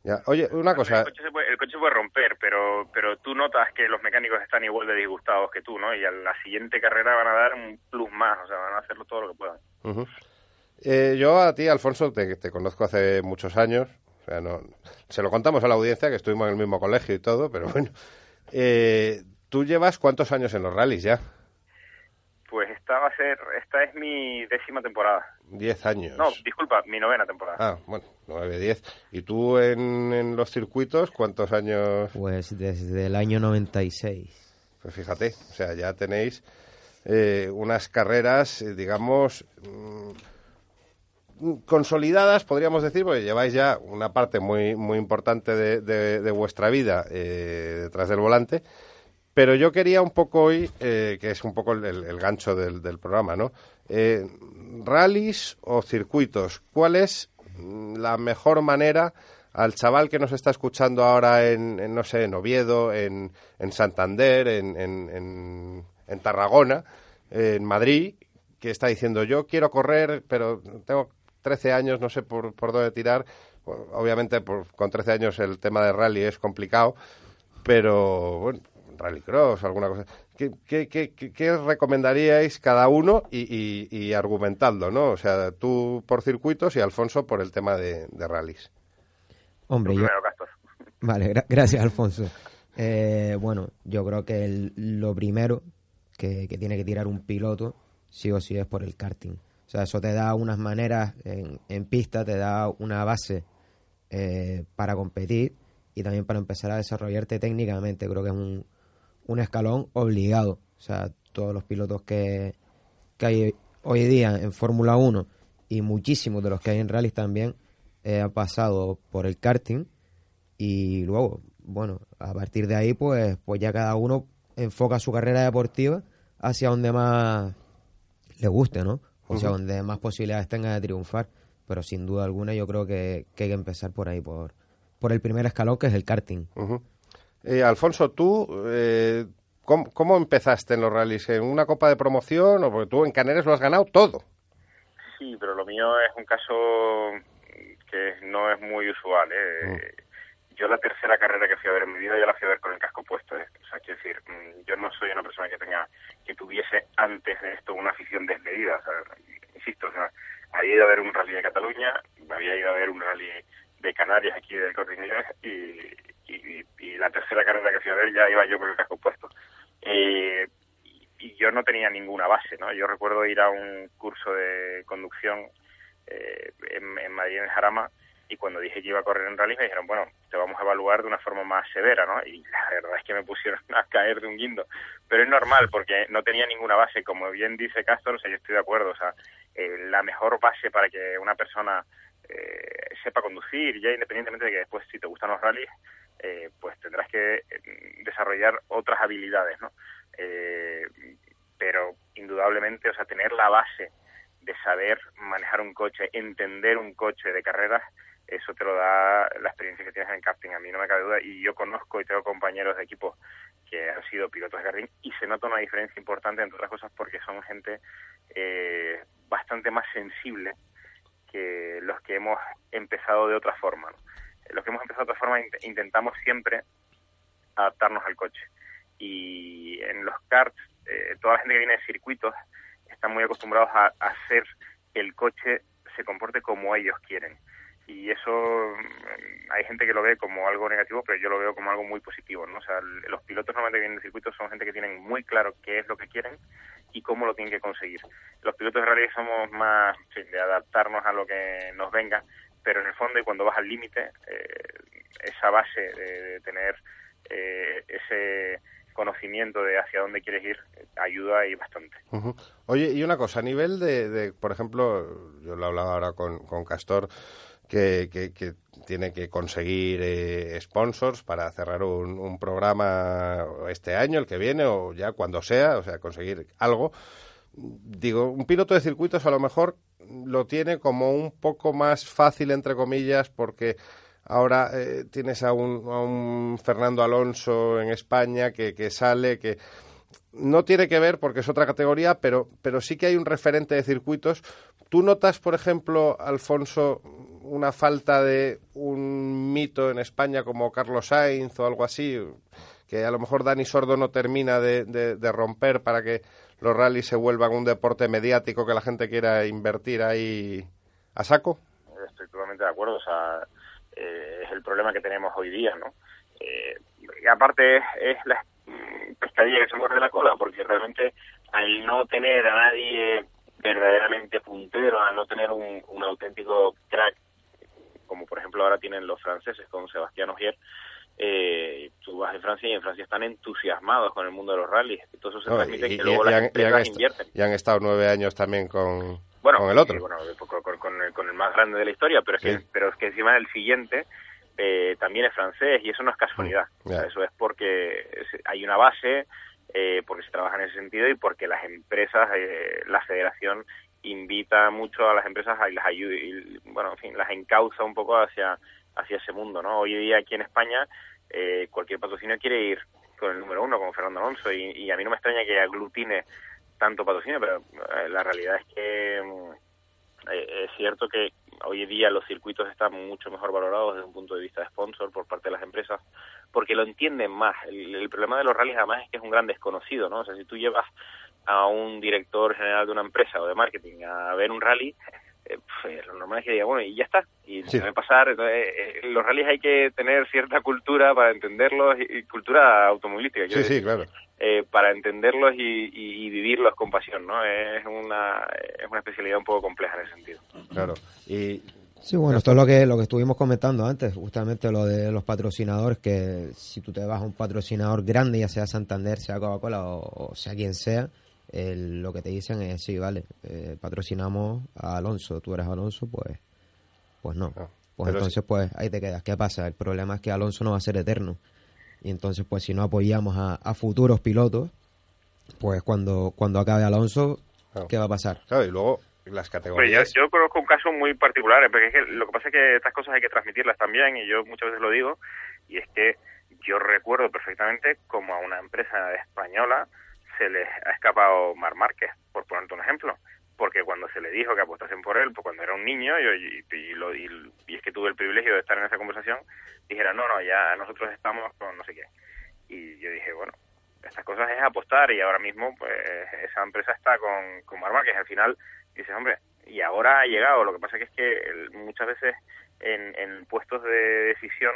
Ya, Oye, una cosa, El coche, se puede, el coche se puede romper, pero pero tú notas que los mecánicos están igual de disgustados que tú, ¿no? Y a la siguiente carrera van a dar un plus más, o sea, van a hacerlo todo lo que puedan. Eh, yo a ti, Alfonso, te, te conozco hace muchos años. O sea, no, se lo contamos a la audiencia que estuvimos en el mismo colegio y todo, pero bueno. Eh, ¿Tú llevas cuántos años en los rallies ya? Pues esta va a ser, esta es mi décima temporada. Diez años. No, disculpa, mi novena temporada. Ah, bueno, nueve, diez. ¿Y tú en, en los circuitos cuántos años? Pues desde el año 96. Pues fíjate, o sea, ya tenéis eh, unas carreras, eh, digamos, mm, consolidadas, podríamos decir, porque lleváis ya una parte muy, muy importante de, de- de vuestra vida eh, detrás del volante. Pero yo quería un poco hoy, eh, que es un poco el, el- gancho del, programa, ¿no? Eh, ¿Rallies o circuitos? ¿Cuál es mm, la mejor manera al chaval que nos está escuchando ahora en, en, no sé, en Oviedo, en, en Santander, en, en, en- Tarragona, en Madrid, que está diciendo yo quiero correr, pero tengo 13 años, no sé por, dónde tirar. Obviamente por- con 13 años el tema de rally es complicado, pero bueno, rallycross, alguna cosa. ¿Qué, qué, qué, qué- qué recomendaríais cada uno y, y, y argumentando, no? O sea, tú por circuitos y Alfonso por el tema de, de rallies. Hombre, yo... Vale, gra- gracias, Alfonso. Eh, bueno, yo creo que el- lo primero que, que tiene que tirar un piloto, sí o sí, es por el karting. O sea, eso te da unas maneras en, en pista, te da una base eh, para competir y también para empezar a desarrollarte técnicamente. Creo que es un, un escalón obligado. O sea, todos los pilotos que, que hay hoy día en Fórmula 1 y muchísimos de los que hay en rallies también eh, han pasado por el karting y luego, bueno, a partir de ahí, pues, pues ya cada uno enfoca su carrera deportiva hacia donde más le guste, ¿no? O sea, donde más posibilidades tenga de triunfar. Pero sin duda alguna yo creo que, que hay que empezar por ahí, por, por el primer escalón, que es el karting. Eh, Alfonso, tú, eh, ¿cómo, cómo empezaste en los rallies? ¿En una copa de promoción? O porque tú en Caneres lo has ganado todo. Sí, pero lo mío es un caso que no es muy usual. ¿eh? Yo la tercera carrera que fui a ver en mi vida, yo la fui a ver con el casco puesto. ¿eh? O sea, quiero decir, mm, yo no soy una persona que tenga, que tuviese antes de esto una afición desmedida. O sea, insisto, o sea, había ido a ver un rally de Cataluña, había ido a ver un rally de Canarias aquí del Corte Inglés y, y, la tercera carrera que fui a ver ya iba yo con el casco puesto. Eh, y- yo no tenía ninguna base, ¿no? Yo recuerdo ir a un curso de conducción eh, en, Madrid, en Jarama, y cuando dije que iba a correr en rally me dijeron, bueno, te vamos a evaluar de una forma más severa, ¿no? Y la verdad es que me pusieron a caer de un guindo. Pero es normal, porque no tenía ninguna base. Como bien dice Castor, o sea, yo estoy de acuerdo. O sea, eh, la mejor base para que una persona eh, sepa conducir, ya independientemente de que después, si te gustan los rallies, eh, pues tendrás que eh, desarrollar otras habilidades, ¿no? Eh, pero indudablemente, o sea, tener la base de saber manejar un coche, entender un coche de carreras, eso te lo da la experiencia que tienes en karting, a mí no me cabe duda, y yo conozco y tengo compañeros de equipo que han sido pilotos de karting y se nota una diferencia importante, entre otras cosas, porque son gente eh, bastante más sensible que los que hemos empezado de otra forma. ¿no? Los que hemos empezado de otra forma int- intentamos siempre adaptarnos al coche. Y en los karts, eh, toda la gente que viene de circuitos están muy acostumbrados a, hacer que el coche se comporte como ellos quieren. Y eso mm, hay gente que lo ve como algo negativo, pero yo lo veo como algo muy positivo. ¿no? O sea, los pilotos normalmente que vienen de circuitos son gente que tienen muy claro qué es lo que quieren y cómo lo tienen que conseguir. Los pilotos de rally somos más sí, de adaptarnos a lo que nos venga, pero en el fondo y cuando vas al límite, eh, esa base de, de tener eh, ese conocimiento de hacia dónde quieres ir eh, ayuda y bastante. Ujú. Oye, y una cosa, a nivel de, de, por ejemplo, yo lo hablaba ahora con, con Castor, que, que- que tiene que conseguir eh, sponsors para cerrar un, un programa este año, el que viene, o ya cuando sea, o sea, conseguir algo. Digo, un piloto de circuitos a lo mejor lo tiene como un poco más fácil, entre comillas, porque ahora eh, tienes a un, a un Fernando Alonso en España que, que sale, que no tiene que ver porque es otra categoría, pero, pero sí que hay un referente de circuitos. ¿Tú notas, por ejemplo, Alfonso, una falta de un mito en España como Carlos Sainz o algo así? Que a lo mejor Dani Sordo no termina de, de- de romper para que los rallies se vuelvan un deporte mediático que la gente quiera invertir ahí a saco? Estoy totalmente de acuerdo, o sea, eh, es el problema que tenemos hoy día, ¿no? Eh, y aparte es, la pescadilla que se muerde la cola, porque realmente al no tener a nadie verdaderamente puntero, al no tener un, un auténtico crack, como por ejemplo ahora tienen los franceses con Sebastián Ogier, eh, tú vas en Francia y en Francia están entusiasmados con el mundo de los rallies. Todo eso se No, transmite y, que y- luego y las han, empresas invierten. y han estado nueve años también con, Bueno, con el otro. sí, bueno, con, con- con el, con el más grande de la historia, pero es, Sí. que, pero es que encima el siguiente eh, también es francés y eso no es casualidad. Mm, O sea, ya. eso es porque hay una base, eh, porque se trabaja en ese sentido y porque las empresas, eh, la federación invita mucho a las empresas y las ayuda, y, bueno, en fin, las encauza un poco hacia, hacia ese mundo, ¿no? Hoy día aquí en España eh, cualquier patrocinio quiere ir con el número uno, como Fernando Alonso, y, y a mí no me extraña que aglutine tanto patrocinio, pero eh, la realidad es que mm, eh, es cierto que hoy en día los circuitos están mucho mejor valorados desde un punto de vista de sponsor por parte de las empresas, porque lo entienden más. El, el problema de los rallies además es que es un gran desconocido, ¿no? O sea, si tú llevas a un director general de una empresa o de marketing a ver un rally, pues, lo normal es que diga, bueno, y ya está, y Sí. debe pasar. Entonces, eh, eh, los rallies hay que tener cierta cultura para entenderlos, y, y cultura automovilística, Sí, sí, claro. eh, para entenderlos y, y- y vivirlos con pasión, ¿no? Es una, es una especialidad un poco compleja en ese sentido. claro. Y Sí, bueno, esto es lo que, lo que estuvimos comentando antes, justamente lo de los patrocinadores, que si tú te vas a un patrocinador grande, ya sea Santander, sea Coca-Cola o, o sea quien sea, el- lo que te dicen es, sí, vale, eh, patrocinamos a Alonso, tú eres Alonso, pues, pues no. Ah, Pues entonces, pues ahí te quedas. ¿Qué pasa? El problema es que Alonso no va a ser eterno. Y entonces, pues si no apoyamos a, a futuros pilotos, pues cuando, cuando acabe Alonso, Claro. ¿qué va a pasar? claro, y luego las Pues yo, categorías. yo conozco un caso muy particular, porque es que lo que pasa es que estas cosas hay que transmitirlas también, y yo muchas veces lo digo, y es que yo recuerdo perfectamente como a una empresa española se les ha escapado Mar Márquez, por ponerte un ejemplo, porque cuando se le dijo que apostasen por él, pues cuando era un niño, yo, y, y lo- y- es que tuve el privilegio de estar en esa conversación, dijera, no, no, ya nosotros estamos con no sé qué. Y yo dije, bueno, estas cosas es apostar y ahora mismo pues esa empresa está con, con Mar Márquez. Al final dices, hombre, y ahora ha llegado. Lo que pasa que es que muchas veces en, en puestos de decisión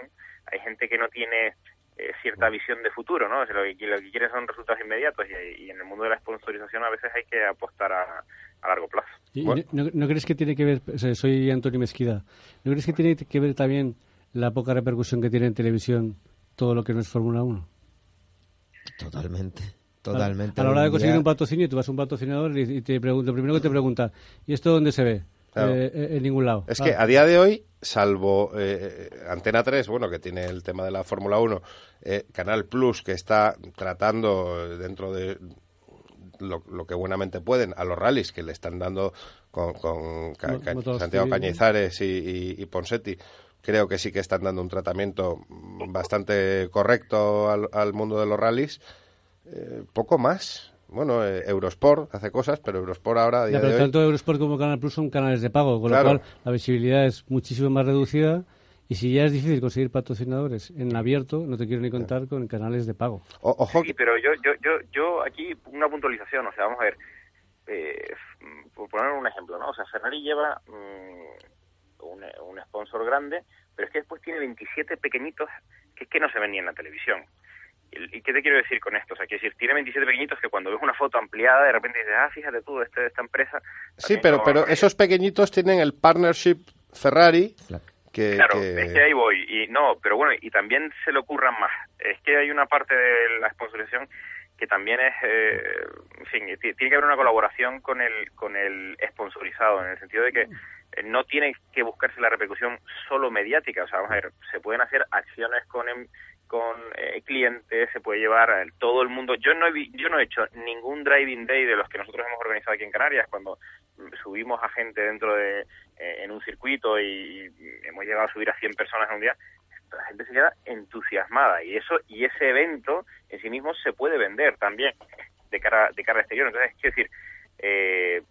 hay gente que no tiene eh, cierta visión de futuro, ¿no? O sea, lo, que, lo que quieren son resultados inmediatos y, y en el mundo de la sponsorización a veces hay que apostar a, a largo plazo. ¿Y Bueno. no, no crees que tiene que ver, o sea, soy Antonio Mezquida, ¿no crees que tiene que ver también la poca repercusión que tiene en televisión todo lo que no es Fórmula 1? Totalmente, totalmente. A la hora de conseguir un patrocinio, tú vas a un patrocinador y te pregunta, lo primero que te pregunta, ¿y esto dónde se ve? Claro. Eh, eh, en ningún lado. Es que a día de hoy, salvo eh, Antena 3, bueno, que tiene el tema de la Fórmula 1, eh, Canal Plus, que está tratando dentro de lo, lo que buenamente pueden a los rallies que le están dando con, con Ca- Ca- Santiago. Cañizares y, y- y Ponsetti, creo que sí que están dando un tratamiento bastante correcto al, al mundo de los rallies. Poco más. Bueno, eh, Eurosport hace cosas, pero Eurosport ahora a día Ya, pero de hoy... tanto Eurosport como Canal Plus son canales de pago, con Claro. lo cual la visibilidad es muchísimo más reducida. Y si ya es difícil conseguir patrocinadores en abierto, no te quiero ni contar con canales de pago. O- ojo, Sí, pero yo, yo, yo, yo aquí una puntualización, o sea, vamos a ver, eh, por poner un ejemplo, ¿no? O sea, Ferrari lleva mm, un, un sponsor grande, pero es que después tiene 27 pequeñitos que es que no se ven ni en la televisión. ¿Y qué te quiero decir con esto? O sea, quiero decir, tiene 27 pequeñitos que cuando ves una foto ampliada, de repente dices, ah, fíjate tú, este de esta empresa. Sí, pero, pero esos pequeñitos tienen el partnership Ferrari que, Claro, que- es que ahí voy. Y no, pero bueno, y también se le ocurran más. Es que hay una parte de la sponsorización que también es, eh, en fin, ti- tiene que haber una colaboración con el con el sponsorizado, en el sentido de que eh, no tiene que buscarse la repercusión solo mediática. O sea, vamos a ver, se pueden hacer acciones con em- con eh, clientes, se puede llevar todo el mundo. Yo no he yo no he hecho ningún driving day de los que nosotros hemos organizado aquí en Canarias cuando subimos a gente dentro de eh, en un circuito y, hemos llegado a subir a 100 personas en un día. La gente se queda entusiasmada y eso y ese evento en sí mismo se puede vender también de cara de cara al exterior. Entonces, quiero decir, eh,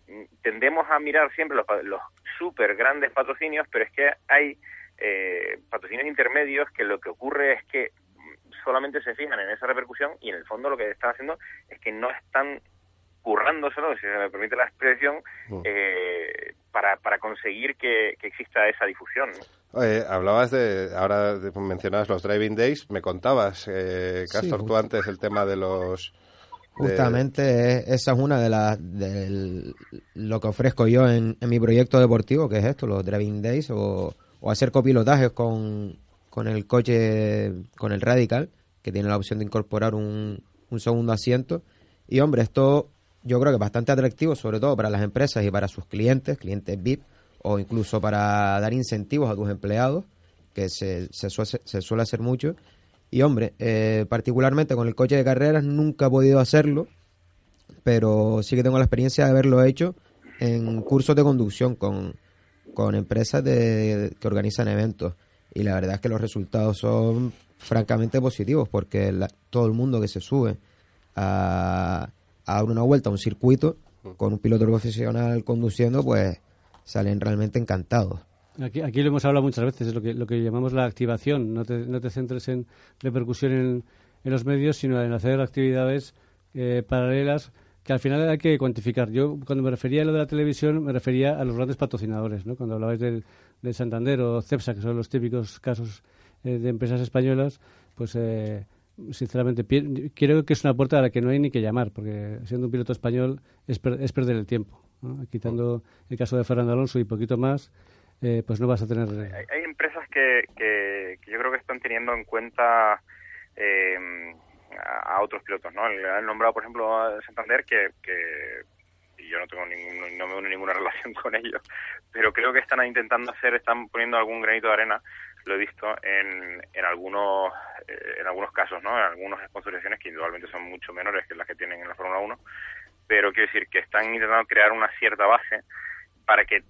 tendemos a mirar siempre los, los súper grandes patrocinios, pero es que hay eh, patrocinios intermedios que lo que ocurre es que solamente se fijan en esa repercusión y en el fondo lo que están haciendo es que no están currándoselo, si se me permite la expresión, Mm. eh, para, para conseguir que, que exista esa difusión. ¿no? Eh, hablabas de, ahora mencionabas los driving days, me contabas, eh, Sí, Castor, tú antes el tema de los... de- Justamente es- esa es una de las de lo que ofrezco yo en, en mi proyecto deportivo, que es esto, los driving days o, o hacer copilotajes con, con el coche, con el Radical, que tiene la opción de incorporar un, un segundo asiento. Y hombre, esto yo creo que es bastante atractivo, sobre todo para las empresas y para sus clientes, clientes VIP, o incluso para dar incentivos a tus empleados, que se, se, suele, se suele hacer mucho. Y hombre, eh, particularmente con el coche de carreras nunca he podido hacerlo, pero sí que tengo la experiencia de haberlo hecho en cursos de conducción con, con empresas de, que organizan eventos. Y la verdad es que los resultados son francamente positivos, porque la- todo el mundo que se sube a, a dar una vuelta a un circuito con un piloto profesional conduciendo, pues salen realmente encantados. Aquí, aquí lo hemos hablado muchas veces, es lo que, lo que llamamos la activación. No te, no te centres en repercusión en, en los medios, sino en hacer actividades eh, paralelas que al final hay que cuantificar. Yo, cuando me refería a lo de la televisión, me refería a los grandes patrocinadores, ¿no? Cuando hablabais del, del Santander o Cepsa, que son los típicos casos eh, de empresas españolas, pues eh, sinceramente creo que es una puerta a la que no hay ni que llamar, porque siendo un piloto español es, per- es perder el tiempo. Quitando el caso de Fernando Alonso y poquito más, eh, pues no vas a tener... Hay, empresas que, que, yo creo que están teniendo en cuenta eh, a, a otros pilotos, ¿no? Han nombrado, por ejemplo, a Santander, que, que yo no tengo no me uno ninguna relación con ellos, pero creo que están intentando hacer, están poniendo algún granito de arena, lo he visto en, en algunos eh, en algunos casos, ¿no? En algunas sponsorizaciones que indudablemente son mucho menores que las que tienen en la Fórmula 1, pero quiero decir que están intentando crear una cierta base para que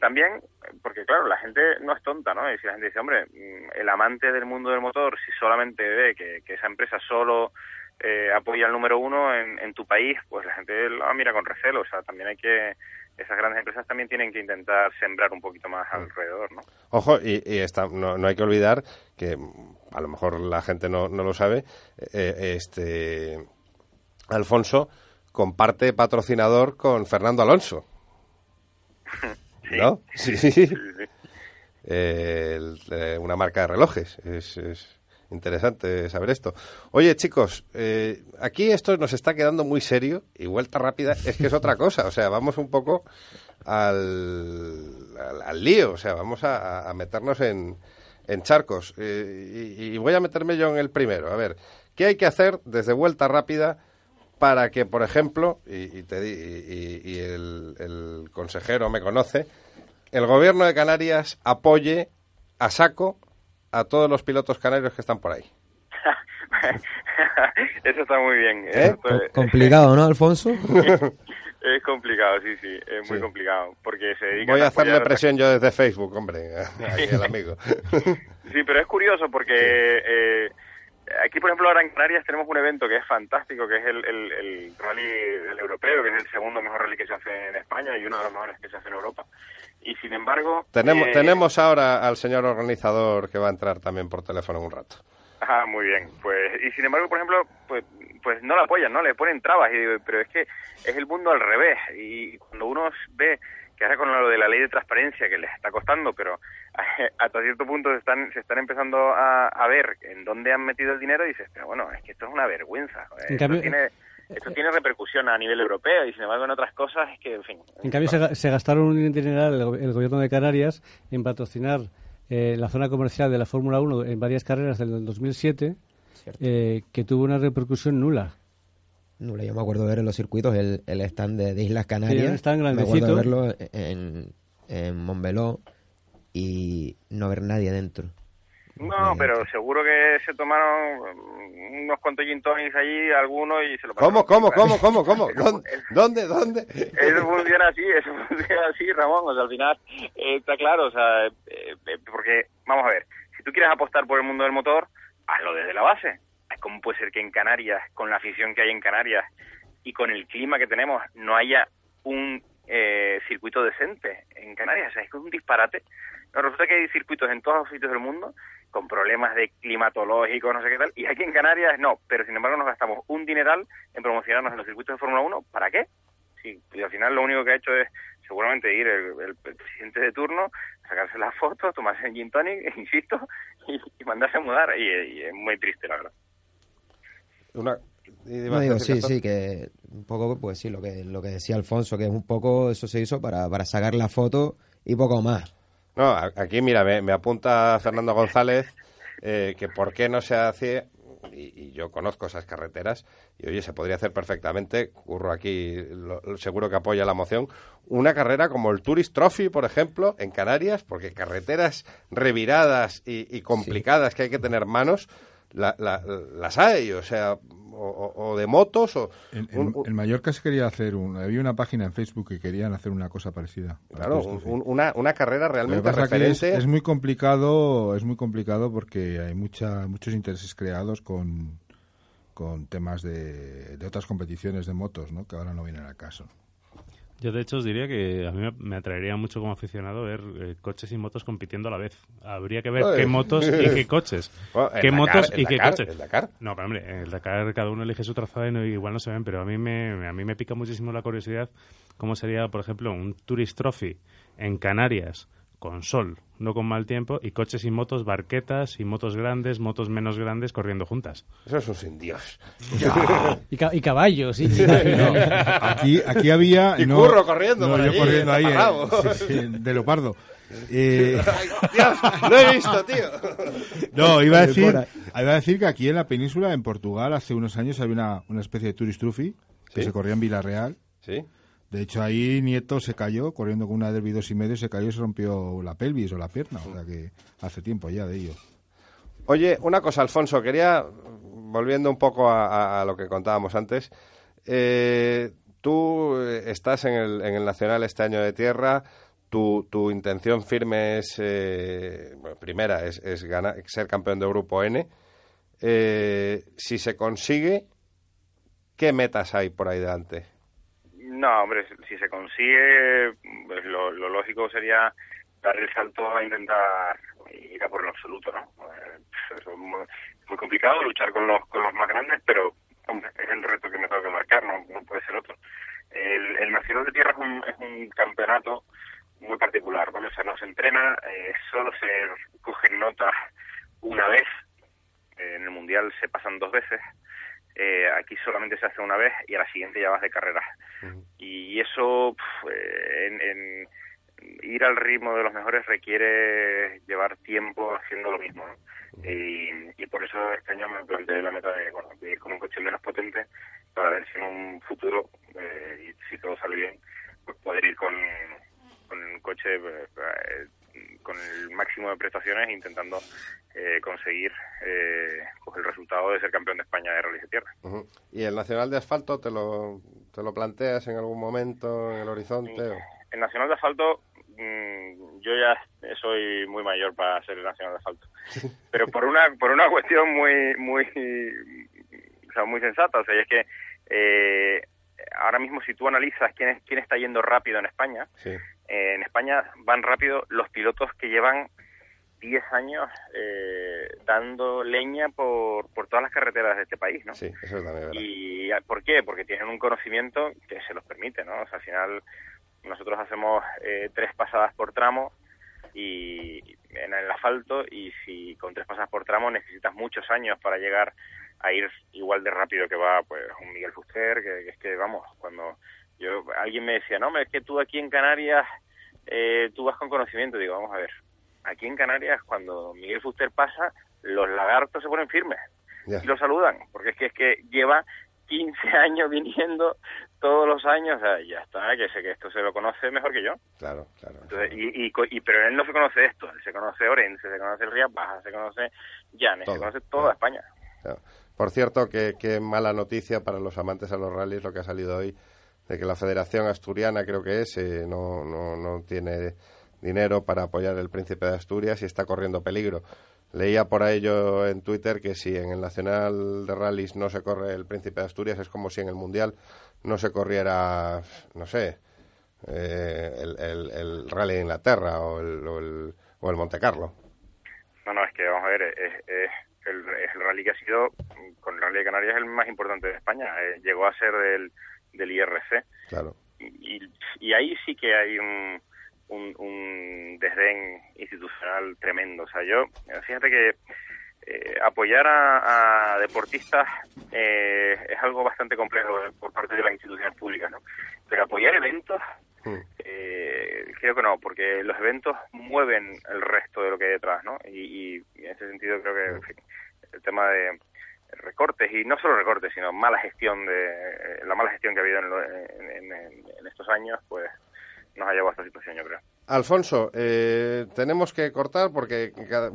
también, porque claro, la gente no es tonta, ¿no? Y si la gente dice, hombre, mm, el amante del mundo del motor, si solamente ve que, que esa empresa solo eh, apoya al número uno en, en tu país, pues la gente lo mira con recelo. O sea, también hay que, esas grandes empresas también tienen que intentar sembrar un poquito más alrededor, ¿no? Ojo, y, y está- no, no hay que olvidar que a lo mejor la gente no, no lo sabe, eh, este Alfonso comparte patrocinador con Fernando Alonso. ¿No? Sí. Eh, el- eh, una marca de relojes. Es, es interesante saber esto. Oye, chicos, eh, aquí esto nos está quedando muy serio y vuelta rápida es que es otra cosa. O sea, vamos un poco al, al, lío. O sea, vamos a, meternos en, en charcos. Eh, y, voy a meterme yo en el primero. A ver, ¿qué hay que hacer desde vuelta rápida? para que, por ejemplo, y, y te y- el consejero me conoce, el gobierno de Canarias apoye a saco a todos los pilotos canarios que están por ahí. Eso está muy bien. ¿Eh? Es- complicado, ¿no, Alfonso? Es complicado, sí, sí, es muy Sí. complicado, porque se dedican Voy a hacerle presión yo desde Facebook, hombre, amigo. Sí, pero es curioso porque eh, aquí, por ejemplo, ahora en Canarias tenemos un evento que es fantástico, que es el, el, el rally del europeo, que es el segundo mejor rally que se hace en España y uno de los mejores que se hace en Europa. Y sin embargo... tenemos, eh, tenemos ahora al señor organizador que va a entrar también por teléfono en un rato. Ah, muy bien. Pues y sin embargo, por ejemplo, pues pues no la apoyan, ¿no? Le ponen trabas y digo, pero es que es el mundo al revés y cuando uno ve que ahora con lo de la ley de transparencia que les está costando, pero hasta cierto punto se están se están empezando a, a ver en dónde han metido el dinero y dices, pero bueno, es que esto es una vergüenza. En cambio- tiene esto tiene repercusión a nivel europeo y sin embargo en otras cosas es que, en fin. En cambio, se, ga- se gastaron un dineral el, el gobierno de Canarias en patrocinar eh, la zona comercial de la Fórmula 1 en varias carreras del 2007, eh, que tuvo una repercusión nula. Nula, yo me acuerdo de ver en los circuitos el, el stand de, de Islas Canarias. un stand me acuerdo de verlo en, en Montbeló y no ver nadie dentro. No, pero seguro que se tomaron mm, unos cuantos gin tonics allí, algunos, y se lo pasaron ¿Cómo, cómo, cómo, cómo, cómo? ¿Dónde, dónde? Eso funciona así, eso funciona así, Ramón. O sea, al final eh, está claro, o sea, eh, eh, porque, vamos a ver, si tú quieres apostar por el mundo del motor, hazlo desde la base. ¿Cómo puede ser que en Canarias, con la afición que hay en Canarias y con el clima que tenemos, no haya un eh, circuito decente en Canarias? O sea, es que es un disparate. No, resulta que hay circuitos en todos los sitios del mundo con problemas de climatológicos, no sé qué tal, y aquí en Canarias no, pero sin embargo nos gastamos un dineral en promocionarnos en los circuitos de Fórmula 1, ¿para qué? Sí, y al final lo único que ha hecho es seguramente ir el, el presidente de turno, sacarse las fotos, tomarse el gin tonic, insisto, y, y mandarse a mudar, y, y es muy triste, la verdad. Una, No digo, sí, sí, que un poco, pues sí, lo que, lo que decía Alfonso, que es un poco, eso se hizo para, para sacar la foto y poco más. No, aquí mira, me, me apunta Fernando González eh, que por qué no se hace, y, y yo conozco esas carreteras, y oye, se podría hacer perfectamente, curro aquí, lo- lo- seguro que apoya la moción, una carrera como el Tourist Trophy, por ejemplo, en Canarias, porque carreteras reviradas y, y complicadas que hay que tener manos, la- la- las hay, o sea, o, de motos, o... En, en- Mallorca se quería hacer un, había una página en Facebook que querían hacer una cosa parecida. claro, un- una, una carrera realmente es, referente... es muy complicado, es muy complicado porque hay mucha, muchos intereses creados con, con temas de, de otras competiciones de motos, ¿no? Que ahora no vienen al caso. Yo, de hecho, os diría que a mí me- atraería mucho como aficionado ver eh, coches y motos compitiendo a la vez. Habría que ver qué motos y qué coches. Bueno, qué Dakar- motos y qué coches. el Dakar. No, pero hombre, el Dakar cada uno elige su trazado y no- igual no se ven, pero a mí me, a mí me pica muchísimo la curiosidad cómo sería, por ejemplo, un Tourist Trophy en Canarias con sol, no con mal tiempo, y coches y motos, barquetas y motos grandes, motos menos grandes corriendo juntas. Eso es un sin Dios. Y, ca- y caballos. Y, Aquí, aquí había... Y no- Curro corriendo no, por yo allí, corriendo ahí, eh, taparrabo. sí, sí, de leopardo. Eh, Ay, Dios, lo he visto, tío. No, iba a De decir, iba a decir que aquí en la península, en Portugal, hace unos años había una, una especie de tourist trophy que se corría en Villarreal. Sí. De hecho, ahí Nieto se cayó corriendo con una derby dos y medio, se cayó y se rompió la pelvis o la pierna. O sea que hace tiempo ya de ello. Oye, una cosa, Alfonso, quería, volviendo un poco a, lo que contábamos antes, eh, tú eh, estás en el, en el Nacional este año de tierra, tu, tu intención firme es, eh, primera, es, es ganar, ser campeón de Grupo N. Si se consigue, ¿qué metas hay por ahí delante? No, hombre, si se consigue, pues lo, lógico sería dar el salto a intentar ir a por el absoluto, ¿no? Eh, es muy, complicado, luchar con los, con los más grandes, pero hombre, es el reto que me tengo que marcar, no, puede ser otro. El, el Nacional de Tierra es un, es un campeonato muy particular, ¿vale? O sea, no se entrena, eh, solo se cogen notas una vez, en el Mundial se pasan dos veces, eh, aquí solamente se hace una vez y a la siguiente ya vas de carreras. Y eso, pf, eh, en, en ir al ritmo de los mejores requiere llevar tiempo haciendo lo mismo. ¿no? Y, y por eso este año me planteé la meta de, bueno, de ir con un coche menos potente para ver si en un futuro, eh, y si todo sale bien, pues poder ir con, con un coche eh, con el máximo de prestaciones intentando eh, conseguir eh, pues el resultado de ser campeón de España de rally de tierra. ¿Y el Nacional de Asfalto te lo, te lo planteas en algún momento en el horizonte? El Nacional de Asfalto, mm, yo ya soy muy mayor para ser el Nacional de Asfalto. Pero por una por una cuestión muy muy o sea, muy sensata, o sea, y es que eh, ahora mismo si tú analizas quién es, quién está yendo rápido en España, Sí. Eh, en España van rápido los pilotos que llevan 10 años eh, dando leña por, por todas las carreteras de este país, ¿no? Sí, eso es también verdad. ¿Y por qué? Porque tienen un conocimiento que se los permite, ¿no? O sea, al final nosotros hacemos eh, tres pasadas por tramo y en el asfalto y si con tres pasadas por tramo necesitas muchos años para llegar a ir igual de rápido que va pues un Miguel Fuster, que, que es que vamos, cuando yo alguien me decía, no, es que tú aquí en Canarias eh, tú vas con conocimiento, digo, vamos a ver, aquí en Canarias cuando Miguel Fuster pasa, los lagartos se ponen firmes y lo saludan, porque es que es que lleva 15 años viniendo todos los años, o sea, ya está, que sé que esto se lo conoce mejor que yo. Claro, claro. Entonces, y, y, y- pero él no se conoce esto, él se conoce Orense, se conoce el Rías Bajas, se conoce Llanes, Todo, se conoce claro. toda España. Claro. Por cierto, que qué mala noticia para los amantes a los rallies lo que ha salido hoy, de que la Federación Asturiana, creo que es, eh, no, no, no tiene dinero para apoyar el Príncipe de Asturias y está corriendo peligro. Leía por yo en Twitter que si en el Nacional de Rallys no se corre el Príncipe de Asturias es como si en el Mundial no se corriera, no sé, eh, el, el, el Rally de Inglaterra o el, o el, o el Monte Carlo. No, no, es que vamos a ver, es, el, el rally que ha sido, con el Rally de Canarias, el más importante de España. Eh, llegó a ser del, del IRC. Claro. Y, y ahí sí que hay un, un, un desdén institucional tremendo. O sea, yo, fíjate que eh, apoyar a, a deportistas eh, es algo bastante complejo por parte de las instituciones públicas, ¿no? Pero apoyar eventos, Mm. eh, creo que no, porque los eventos mueven el resto de lo que hay detrás, ¿no? Y, y en ese sentido creo que en fin, el tema de recortes y no solo recortes, sino mala gestión de la mala gestión que ha habido en, estos años, pues nos ha llevado a esta situación, yo creo. Alfonso, eh, tenemos que cortar porque cada-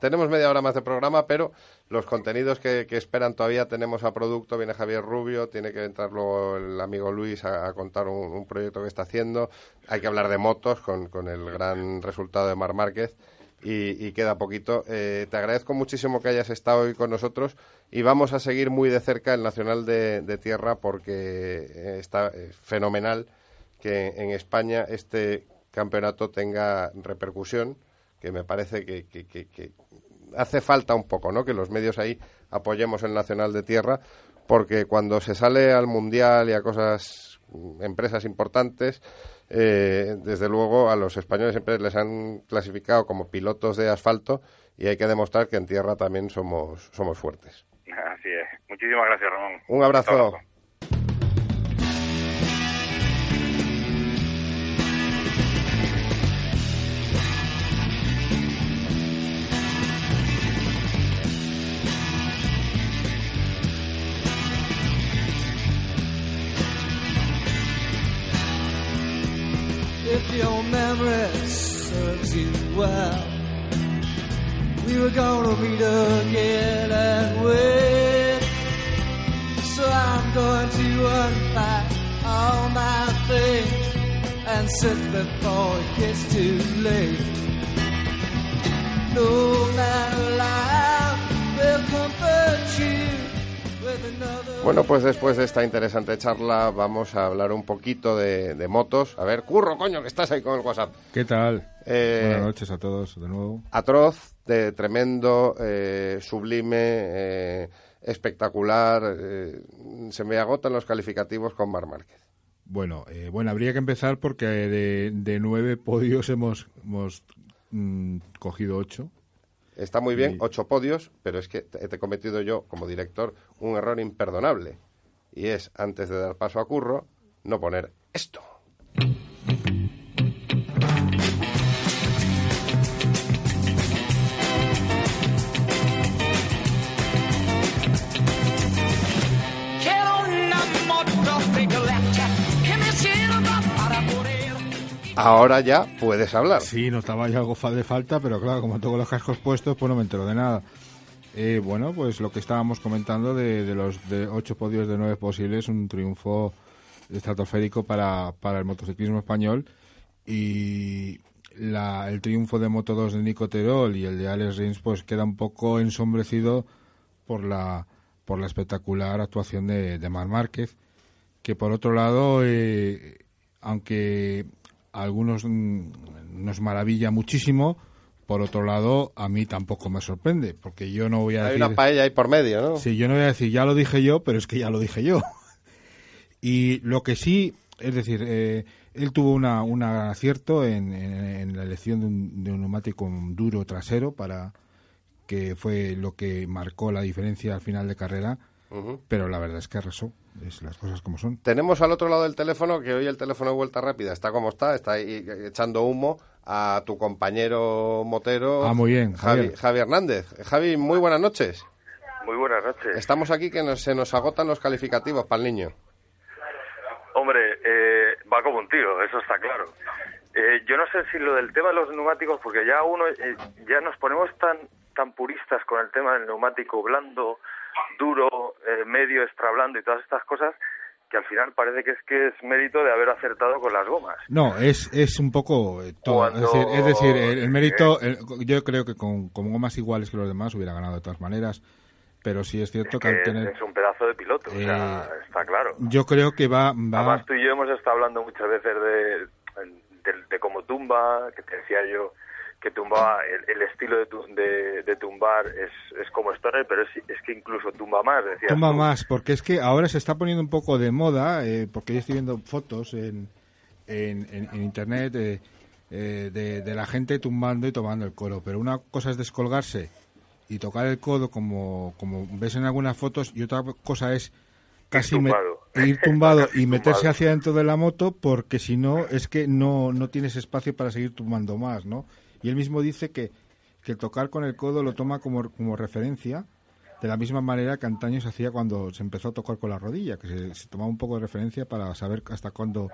tenemos media hora más de programa, pero los contenidos que, esperan todavía tenemos a producto. Viene Javier Rubio, tiene que entrar luego el amigo Luis a, a contar un, un proyecto que está haciendo. Hay que hablar de motos con, con el gran resultado de Mar Márquez. Y, y queda poquito. Eh, te agradezco muchísimo que hayas estado hoy con nosotros y vamos a seguir muy de cerca el Nacional de, Tierra porque eh, está eh, fenomenal que en España este campeonato tenga repercusión, que me parece que, que- que- que hace falta un poco, ¿no? Que los medios ahí apoyemos el Nacional de Tierra, porque cuando se sale al Mundial y a cosas, mm, empresas importantes, eh, desde luego a los españoles siempre les han clasificado como pilotos de asfalto y hay que demostrar que en tierra también somos, somos fuertes. Así es. Muchísimas gracias, Ramón. Un abrazo. Memory serves you well, we were gonna meet again and wait. So I'm going to unpack all my things and sit before it gets too late. No man alive will comfort you. Bueno, pues después de esta interesante charla vamos a hablar un poquito de, de motos. A ver, curro, coño, que estás ahí con el WhatsApp. ¿Qué tal? Eh, Buenas noches a todos de nuevo. atroz, de tremendo, eh, sublime, eh, espectacular. eh, se me agotan los calificativos con Mar Márquez. Bueno, eh, bueno, habría que empezar porque de, de nueve podios hemos, hemos mm, cogido ocho. Está muy bien, ocho podios, pero es que te he cometido yo, como director, un error imperdonable. Y es, antes de dar paso a Curro, no poner esto. Ahora ya puedes hablar. Sí, notaba ya algo de falta, pero claro, como tengo los cascos puestos, pues no me entero de nada. Eh, bueno, pues lo que estábamos comentando de, de los de ocho podios de nueve posibles, un triunfo estratosférico para, para el motociclismo español y la- el triunfo de Moto 2 de Nico Terol y el de Alex Rins pues queda un poco ensombrecido por la por la espectacular actuación de, de Mar Márquez que por otro lado eh, aunque a algunos mm, nos maravilla muchísimo por otro lado a mí tampoco me sorprende porque yo no voy a Hay decir una paella ahí por medio, ¿no? Sí, yo no voy a decir, ya lo dije yo, pero es que ya lo dije yo. Y lo que sí, es decir, eh, él tuvo una, un acierto en, en- en la elección de un, de un neumático duro trasero para que fue lo que marcó la diferencia al final de carrera, Pero la verdad es que arrasó, es las cosas como son. Tenemos al otro lado del teléfono, que hoy el teléfono de vuelta rápida está como está, está ahí echando humo a tu compañero motero. Ah, muy bien. Javi Hernández. Javi, muy buenas noches. Muy buenas noches. Estamos aquí que nos- se nos agotan los calificativos para el niño. Hombre, eh, va como un tiro, eso está claro. Eh, yo no sé si lo del tema de los neumáticos, porque ya uno, eh, ya nos ponemos tan tan puristas con el tema del neumático blando, duro, eh, medio, extra blando y todas estas cosas, que al final parece que es que es mérito de haber acertado con las gomas. No, es, es un poco eh, todo. Cuando- Es decir, es decir, el, el mérito, el- yo creo que con, con gomas iguales que los demás hubiera ganado de todas maneras, pero sí es cierto que Que al tener... es un pedazo de piloto, o sea, Eh, está claro. Yo creo que va... va Además, tú y yo hemos estado hablando muchas veces de, de, de cómo tumba, que te decía yo que tumbaba, el, el estilo de, tu- de, de tumbar es, es como Stoner, pero es, es que incluso tumba más, decías Tumba tú. más, porque es que ahora se está poniendo un poco de moda, eh, porque yo estoy viendo fotos en, en, en- en internet eh, eh, de, de la gente tumbando y tomando el codo, pero una cosa es descolgarse y tocar el codo como, como ves en algunas fotos y otra cosa es casi me- ir tumbado Casi y meterse tumbado. hacia dentro de la moto porque si no es que no, no tienes espacio para seguir tumbando más, ¿no? Y él mismo dice que, que tocar con el codo lo toma como, como referencia de la misma manera que antaño se hacía cuando se empezó a tocar con la rodilla, que se, se tomaba un poco de referencia para saber hasta cuándo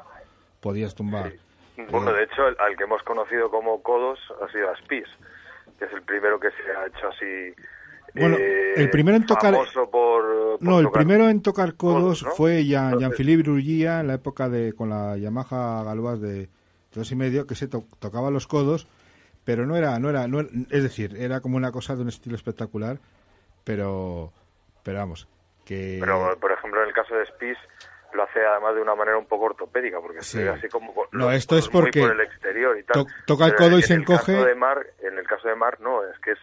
podías tumbar. Bueno, de hecho, el- al que hemos conocido como Codos ha sido Aspis, que es el primero que se ha hecho así. Bueno, eh, el primero en tocar- por, por No, el tocar- primero en tocar codos codos, ¿no? fue Jean, Jean-Philippe en la época de con la Yamaha Galois de dos y medio que se to- tocaba los codos, pero no era, no era, no era- es decir, era como una cosa de un estilo espectacular, pero, pero vamos, que Pero, por ejemplo, en el caso de Spies lo hace además de una manera un poco ortopédica, porque Sí. se así como con No, esto es porque por el exterior y tal. to- toca el codo y en se el caso encoge. de Mar, en el caso de Mar, no, es que es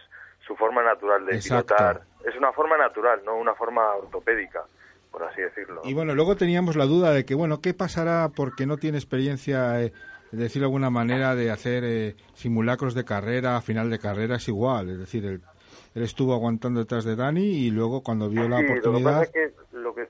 su forma natural de Exacto. pilotar. Es una forma natural, no una forma ortopédica, por así decirlo. Y bueno, luego teníamos la duda de que, bueno, ¿qué pasará porque no tiene experiencia, eh, de decirlo de alguna manera, de hacer eh, simulacros de carrera, final de carrera es igual? Es decir, él, él estuvo aguantando detrás de Dani y luego cuando vio la Sí, Lo que oportunidad... pasa es que lo que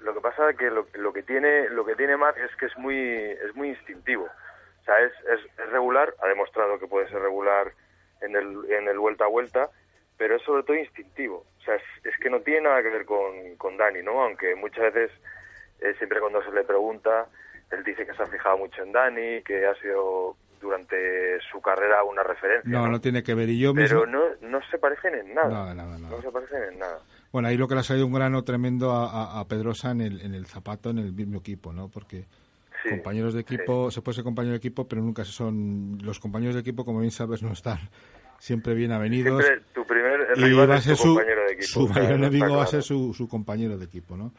lo que pasa es que lo, lo que tiene lo que tiene Mark es que es muy es muy instintivo. O sea, es, es, es regular, ha demostrado que puede ser regular en el en el vuelta a vuelta, pero es sobre todo instintivo. O sea, es, es que no tiene nada que ver con, con Dani, ¿no? Aunque muchas veces eh, siempre cuando se le pregunta, él dice que se ha fijado mucho en Dani, que ha sido durante su carrera una referencia. No, no tiene que ver. Y yo mismo... pero no, no se parecen en nada. Nada, nada. No se parecen en nada. Bueno, ahí lo que le ha salido un grano tremendo a, a- a Pedrosa en el, en el zapato, en el mismo equipo, ¿no? Porque Sí, compañeros de equipo, se puede ser compañero de equipo, pero nunca son... Los compañeros de equipo, como bien sabes, no están siempre bien avenidos. Siempre tu primer y rival va a ser su, compañero de equipo. su mayor enemigo va a ser su, su compañero de equipo, ¿no?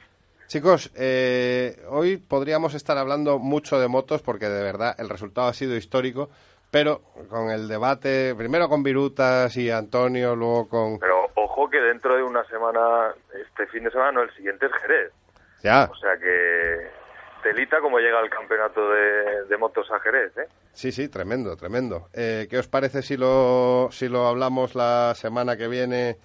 Chicos, eh, hoy podríamos estar hablando mucho de motos porque de verdad el resultado ha sido histórico, pero con el debate, primero con Virutas y Antonio, luego con... Pero ojo que dentro de una semana, este fin de semana, no, el siguiente es Jerez. Ya, O sea que telita como llega el campeonato de, de motos a Jerez, ¿eh? sí, sí, tremendo, tremendo. Eh, ¿Qué os parece si lo, si lo hablamos la semana que viene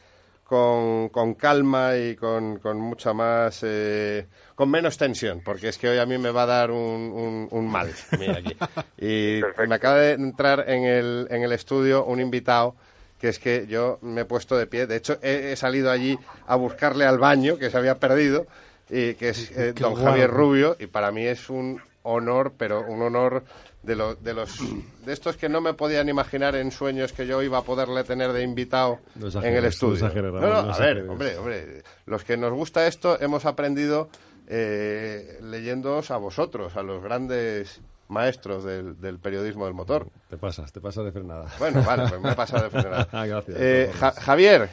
con, con calma y con, con mucha más... eh, con menos tensión, porque es que hoy a mí me va a dar un, un, un mal. mira aquí. Y Perfecto. me acaba de entrar en el, en el estudio un invitado que es que yo me he puesto de pie. De hecho, he, he salido allí a buscarle al baño, que se había perdido, y que es eh, don. Javier Rubio, y para mí es un honor, pero un honor de, lo- de los de estos que no me podían imaginar en sueños que yo iba a poderle tener de invitado No en el no estudio. exageres, No, Ramón, no, no a ver, hombre, hombre, los que nos gusta esto hemos aprendido eh, leyéndoos a vosotros, a los grandes maestros del, del periodismo del motor. Te pasas, te pasas de frenada. Bueno, vale, pues me he pasado de frenada. Ah, Gracias. Eh, Ja-. Javier,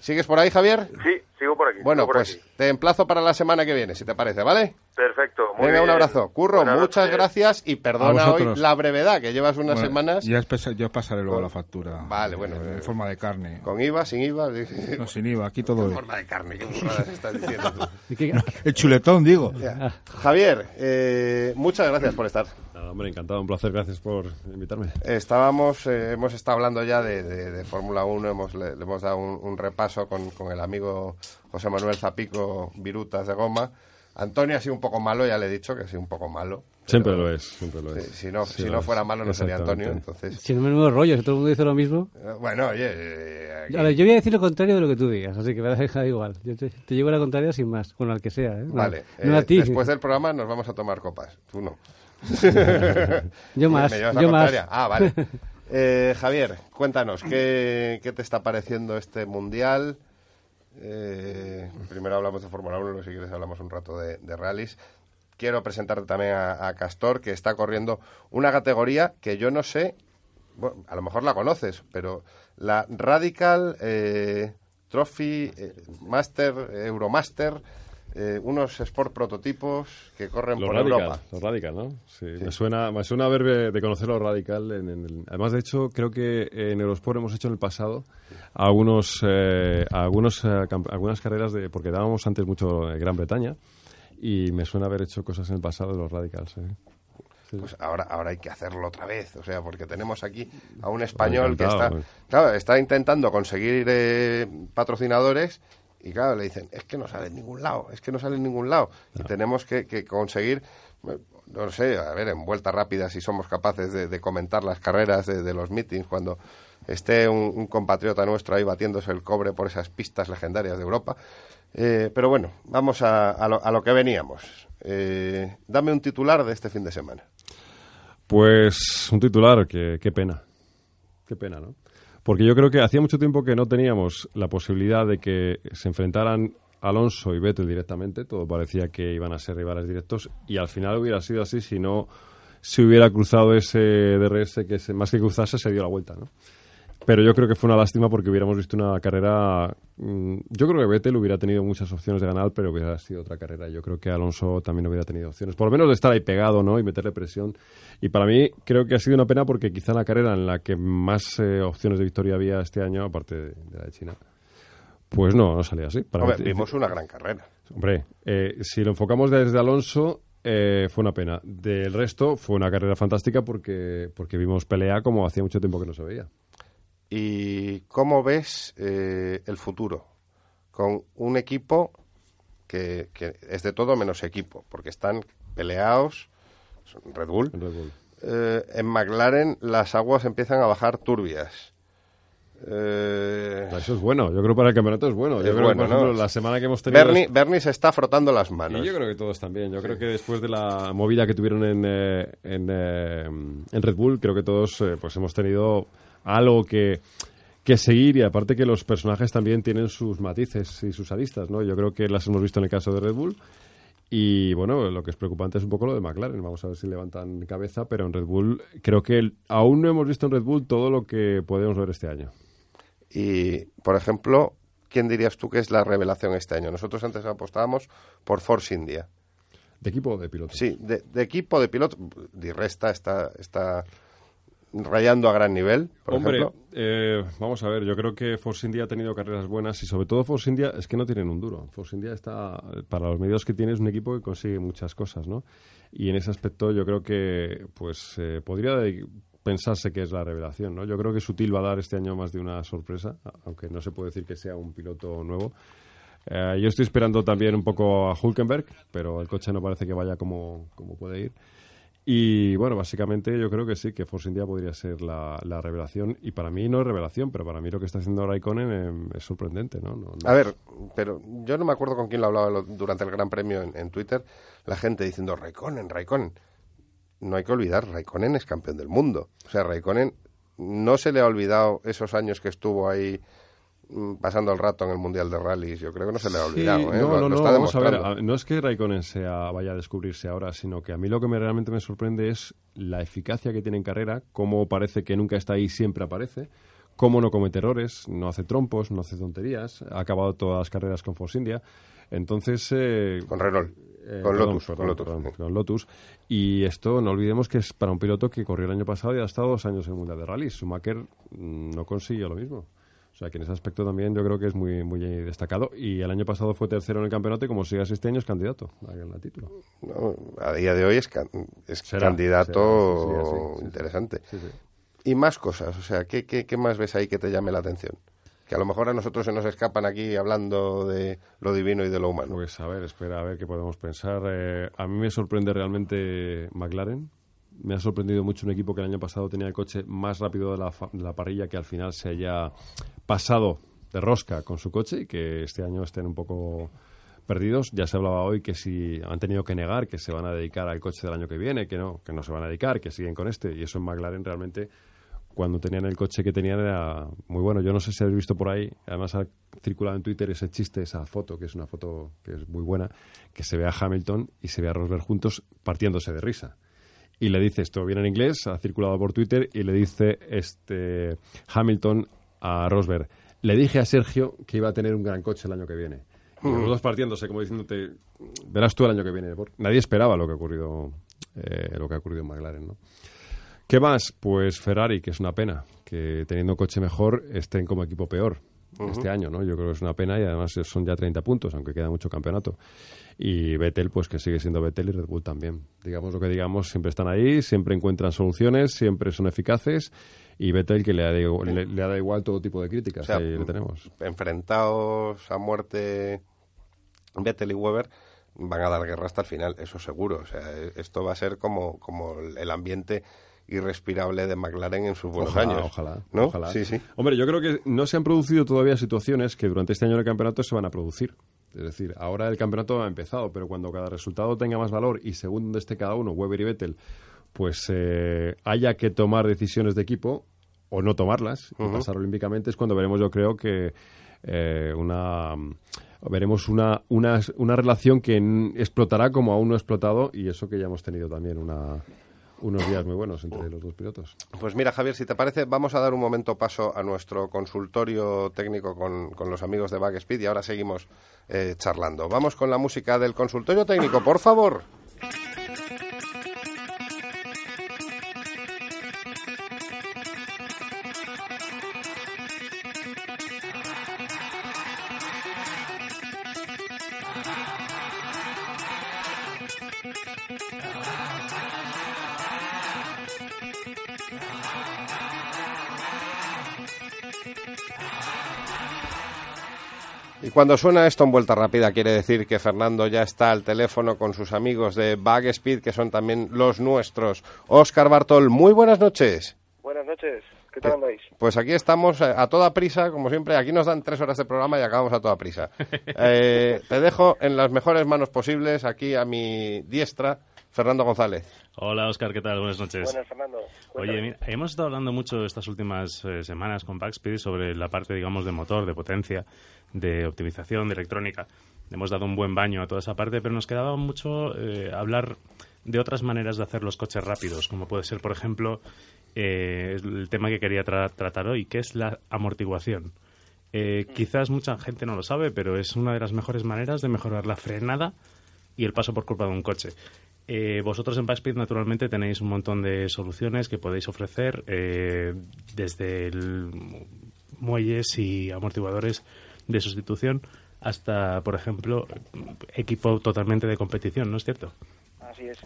¿sigues por ahí, Javier? Sí, sigo por aquí. Bueno, por pues aquí. te emplazo para la semana que viene, si te parece, ¿vale? Perfecto. Muy Venga, un bien. abrazo. Curro, Buenas muchas noches. gracias y perdona hoy la brevedad, que llevas unas Bueno, semanas Ya yo pasaré luego la factura. Vale, bueno, En eh, forma de carne. con IVA, sin IVA. No, sin IVA, aquí todo. En forma de carne, qué estás diciendo tú. ¿Y qué- El chuletón, digo. Ya. Javier, eh, muchas gracias por estar. Nada, hombre, encantado, un placer, gracias por invitarme. Estábamos, eh, hemos estado hablando ya de, de- de Fórmula 1, hemos, le, le hemos dado un, un repaso con, con el amigo José Manuel Zapico, Virutas de Goma. Antonio ha sido un poco malo, ya le he dicho que ha sido un poco malo. Siempre lo es, siempre lo es. si no, Sí si lo no es. fuera malo no sería Antonio, entonces... Si no menudo rollo, si todo el mundo dice lo mismo. eh, Bueno, oye... eh, aquí- Ahora, yo voy a decir lo contrario de lo que tú digas, así que me da igual. Yo te, te llevo la contraria sin más, con al que sea. ¿eh? No- Vale, no, eh, a ti. después del programa nos vamos a tomar copas, tú no. Yo más, ¿Me llevas la yo más. Ah, vale. Eh, Javier, cuéntanos, ¿qué, ¿qué te está pareciendo este Mundial? Eh, primero hablamos de Fórmula 1, luego si quieres hablamos un rato de, de rallies. Quiero presentarte también a, Castor, que está corriendo una categoría que yo no sé, bueno, a lo mejor la conoces, pero la Radical eh, Trophy eh, Master, Euromaster, eh, unos sport prototipos que corren Los por radical, Europa. los radical, ¿no? Sí, Me suena, me suena ver de, conocer los radical. En, en el- además, de hecho, creo que en Eurosport hemos hecho en el pasado algunos, eh, algunos, eh, algunas carreras de, porque dábamos antes mucho en Gran Bretaña y me suena haber hecho cosas en el pasado de los radicals. ¿eh? Pues ahora, ahora hay que hacerlo otra vez, o sea, porque tenemos aquí a un español que está, pues. claro, está intentando conseguir eh, patrocinadores y claro, le dicen, es que no sale en ningún lado, es que no sale en ningún lado. Y tenemos que, que conseguir, no sé, a ver, en vuelta rápida, si somos capaces de, de comentar las carreras de, de los meetings cuando esté un, un compatriota nuestro ahí batiéndose el cobre por esas pistas legendarias de Europa. Eh, pero bueno, vamos a, a lo, a lo que veníamos. Eh, dame un titular de este fin de semana. Pues un titular, que qué pena. Qué pena, ¿no? Porque yo creo que hacía mucho tiempo que no teníamos la posibilidad de que se enfrentaran Alonso y Vettel directamente. Todo parecía que iban a ser rivales directos y al final hubiera sido así si no se hubiera cruzado ese DRS que se- más que cruzarse se dio la vuelta, ¿no? Pero yo creo que fue una lástima porque hubiéramos visto una carrera. mm, Yo creo que Vettel hubiera tenido muchas opciones de ganar, pero hubiera sido otra carrera. Yo creo que Alonso también hubiera tenido opciones, por lo menos de estar ahí pegado, ¿no? Y meterle presión. Y para mí creo que ha sido una pena porque quizá la carrera en la que más eh, opciones de victoria había este año, aparte de, de la de China, pues no, no salía así. Para Hombre, vimos una gran carrera. Hombre, eh, si lo enfocamos desde Alonso, eh, fue una pena. Del resto, fue una carrera fantástica porque, porque vimos pelea como hacía mucho tiempo que no se veía. ¿Y cómo ves eh, el futuro? Con un equipo que, que es de todo menos equipo, porque están peleados, Red Bull. En Red Bull. Eh, en McLaren las aguas empiezan a bajar turbias. Eh, Eso es bueno. Yo creo que para el campeonato es bueno. Yo Es creo bueno, que, por ejemplo, ¿no? la semana que hemos tenido... Bernie, Bernie se está frotando las manos. Y yo creo que todos también. Yo creo que después de la movida que tuvieron en, eh, en, eh, en Red Bull, creo que todos eh, pues hemos tenido algo que, que seguir y aparte que los personajes también tienen sus matices y sus aristas, ¿no? Yo creo que las hemos visto en el caso de Red Bull y bueno, lo que es preocupante es un poco lo de McLaren. Vamos a ver si levantan cabeza, pero en Red Bull creo que el- aún no hemos visto en Red Bull todo lo que podemos ver este año. Y, por ejemplo, ¿quién dirías tú que es la revelación este año? Nosotros antes apostábamos por Force India. ¿De equipo o de piloto? Sí, de, de equipo, de piloto. Di Resta está, está rayando a gran nivel, por Hombre, ejemplo. eh, vamos a ver, yo creo que Force India ha tenido carreras buenas y sobre todo Force India es que no tienen un duro. Force India está, para los medios que tiene, es un equipo que consigue muchas cosas, ¿no? Y en ese aspecto yo creo que pues eh, podría pensarse que es la revelación, ¿no? Yo creo que Sutil va a dar este año más de una sorpresa, aunque no se puede decir que sea un piloto nuevo. Eh, yo estoy esperando también un poco a Hulkenberg, pero el coche no parece que vaya como, como puede ir. Y bueno, básicamente yo creo que sí, que Force India podría ser la, la revelación. Y para mí no es revelación, pero para mí lo que está haciendo Raikkonen eh, es sorprendente, ¿no? No- no- A ver, pero yo no me acuerdo con quién lo hablaba durante el Gran Premio en, en Twitter, la gente diciendo Raikkonen, Raikkonen. No hay que olvidar, Raikkonen es campeón del mundo. O sea, Raikkonen no se le ha olvidado esos años que estuvo ahí pasando el rato en el Mundial de Rallys. Yo creo que no se le ha Sí, olvidado. ¿eh? no, Lo- no, lo no, está vamos a ver, demostrando. a- no es que Raikkonen sea, vaya a descubrirse ahora, sino que a mí lo que me, realmente me sorprende es la eficacia que tiene en carrera, cómo parece que nunca está ahí, siempre aparece, cómo no comete errores, no hace trompos, no hace tonterías, ha acabado todas las carreras con Force India. Entonces... eh, Con Renault. eh, Con perdón, Lotus, con Lotus. perdón, con Lotus. Y esto no olvidemos que es para un piloto que corrió el año pasado y ha estado dos años en el Mundial de Rally. Schumacher mm, no consiguió lo mismo. O sea que en ese aspecto también yo creo que es muy muy destacado. Y el año pasado fue tercero en el campeonato y como sigue así este año es candidato al título. No, a día de hoy es, can- es Será, candidato será, sí, sí, sí, sí. interesante. Sí. Y más cosas, o sea, ¿qué, qué, qué más ves ahí que te llame la atención? Que a lo mejor a nosotros se nos escapan aquí hablando de lo divino y de lo humano. Pues a ver, espera a ver qué podemos pensar. Eh, a mí me sorprende realmente McLaren. Me ha sorprendido mucho un equipo que el año pasado tenía el coche más rápido de la, la parrilla que al final se haya pasado de rosca con su coche y que este año estén un poco perdidos. Ya se hablaba hoy que si han tenido que negar que se van a dedicar al coche del año que viene, que no, que no se van a dedicar, que siguen con este. Y eso en McLaren realmente cuando tenían el coche que tenían era muy bueno. Yo no sé si habéis visto por ahí, además ha circulado en Twitter ese chiste, esa foto, que es una foto que es muy buena, que se ve a Hamilton y se ve a Rosberg juntos partiéndose de risa. Y le dice, esto viene en inglés, ha circulado por Twitter, y le dice este Hamilton a Rosberg, le dije a Sergio que iba a tener un gran coche el año que viene. Y Los dos partiéndose, como diciéndote, verás tú el año que viene. Nadie esperaba lo que ha ocurrido, eh, lo que ha ocurrido en McLaren, ¿no? ¿Qué más? Pues Ferrari, que es una pena, que teniendo un coche mejor estén como equipo peor este año, ¿no? Yo creo que es una pena y además son ya 30 puntos, aunque queda mucho campeonato. Y Vettel, pues que sigue siendo Vettel y Red Bull también. Digamos lo que digamos, siempre están ahí, siempre encuentran soluciones, siempre son eficaces y Vettel que le ha, da- le, le ha da igual todo tipo de críticas, O sea, ahí le tenemos. enfrentados a muerte Vettel y Weber van a dar guerra hasta el final, eso seguro. O sea, esto va a ser como, como el ambiente irrespirable de McLaren en sus buenos Ojalá, años. ojalá, ¿no? ojalá. Sí, sí. Hombre, yo creo que no se han producido todavía situaciones que durante este año del campeonato se van a producir. Es decir, ahora el campeonato ha empezado, pero cuando cada resultado tenga más valor y según donde esté cada uno, Weber y Vettel, pues eh, haya que tomar decisiones de equipo o no tomarlas y pasar olímpicamente es cuando veremos, yo creo que eh, una veremos una, una, una relación que explotará como aún no ha explotado y eso que ya hemos tenido también una, unos días muy buenos entre los dos pilotos. Pues mira, Javier, si te parece, vamos a dar un momento paso a nuestro consultorio técnico con, con los amigos de Backspeed y ahora seguimos eh, charlando. Vamos con la música del consultorio técnico, por favor. Cuando suena esto en vuelta rápida, quiere decir que Fernando ya está al teléfono con sus amigos de Bagspeed, que son también los nuestros. Óscar Bartol, muy buenas noches. Buenas noches, ¿qué tal andáis? Pues aquí estamos eh, a toda prisa, como siempre. Aquí nos dan tres horas de programa y acabamos a toda prisa. Eh, te dejo en las mejores manos posibles, aquí a mi diestra, Fernando González. Hola, Oscar, ¿qué tal? Buenas noches. Buenas, Fernando. Oye, mira, hemos estado hablando mucho estas últimas eh, semanas con Backspeed sobre la parte, digamos, de motor, de potencia, de optimización, de electrónica. Hemos dado un buen baño a toda esa parte, pero nos quedaba mucho eh, hablar de otras maneras de hacer los coches rápidos, como puede ser, por ejemplo, eh, el tema que quería tra- tratar hoy, que es la amortiguación. Eh, quizás mucha gente no lo sabe, pero es una de las mejores maneras de mejorar la frenada y el paso por culpa de un coche. Eh, vosotros en Backspeed, naturalmente, tenéis un montón de soluciones que podéis ofrecer, eh, desde el muelles y amortiguadores de sustitución hasta, por ejemplo, equipo totalmente de competición, ¿no es cierto? Así es.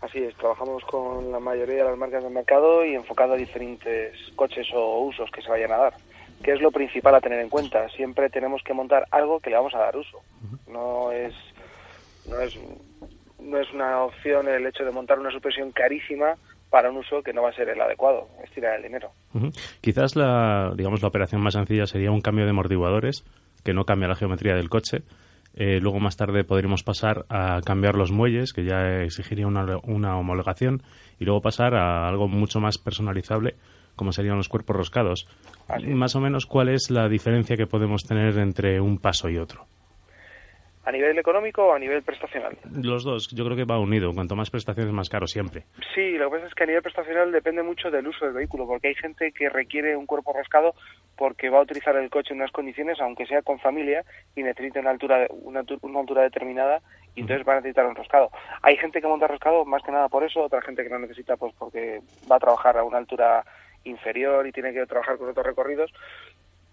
Así es, trabajamos con la mayoría de las marcas del mercado y enfocado a diferentes coches o usos que se vayan a dar. ¿Qué es lo principal a tener en cuenta? Siempre tenemos que montar algo que le vamos a dar uso. No es, no es, no es una opción el hecho de montar una suspensión carísima para un uso que no va a ser el adecuado. Es tirar el dinero. Quizás la, digamos, la operación más sencilla sería un cambio de amortiguadores que no cambia la geometría del coche. Eh, luego más tarde podríamos pasar a cambiar los muelles, que ya exigiría una, una homologación, y luego pasar a algo mucho más personalizable, como serían los cuerpos roscados. Más o menos, ¿cuál es la diferencia que podemos tener entre un paso y otro? ¿A nivel económico o a nivel prestacional? Los dos, yo creo que va unido. Cuanto más prestaciones, más caro siempre. Sí, lo que pasa es que a nivel prestacional depende mucho del uso del vehículo, porque hay gente que requiere un cuerpo rascado porque va a utilizar el coche en unas condiciones, aunque sea con familia, y necesita una altura, una, una altura determinada, y entonces va a necesitar un rascado. Hay gente que monta rascado más que nada por eso, otra gente que no necesita pues porque va a trabajar a una altura inferior y tiene que trabajar con otros recorridos,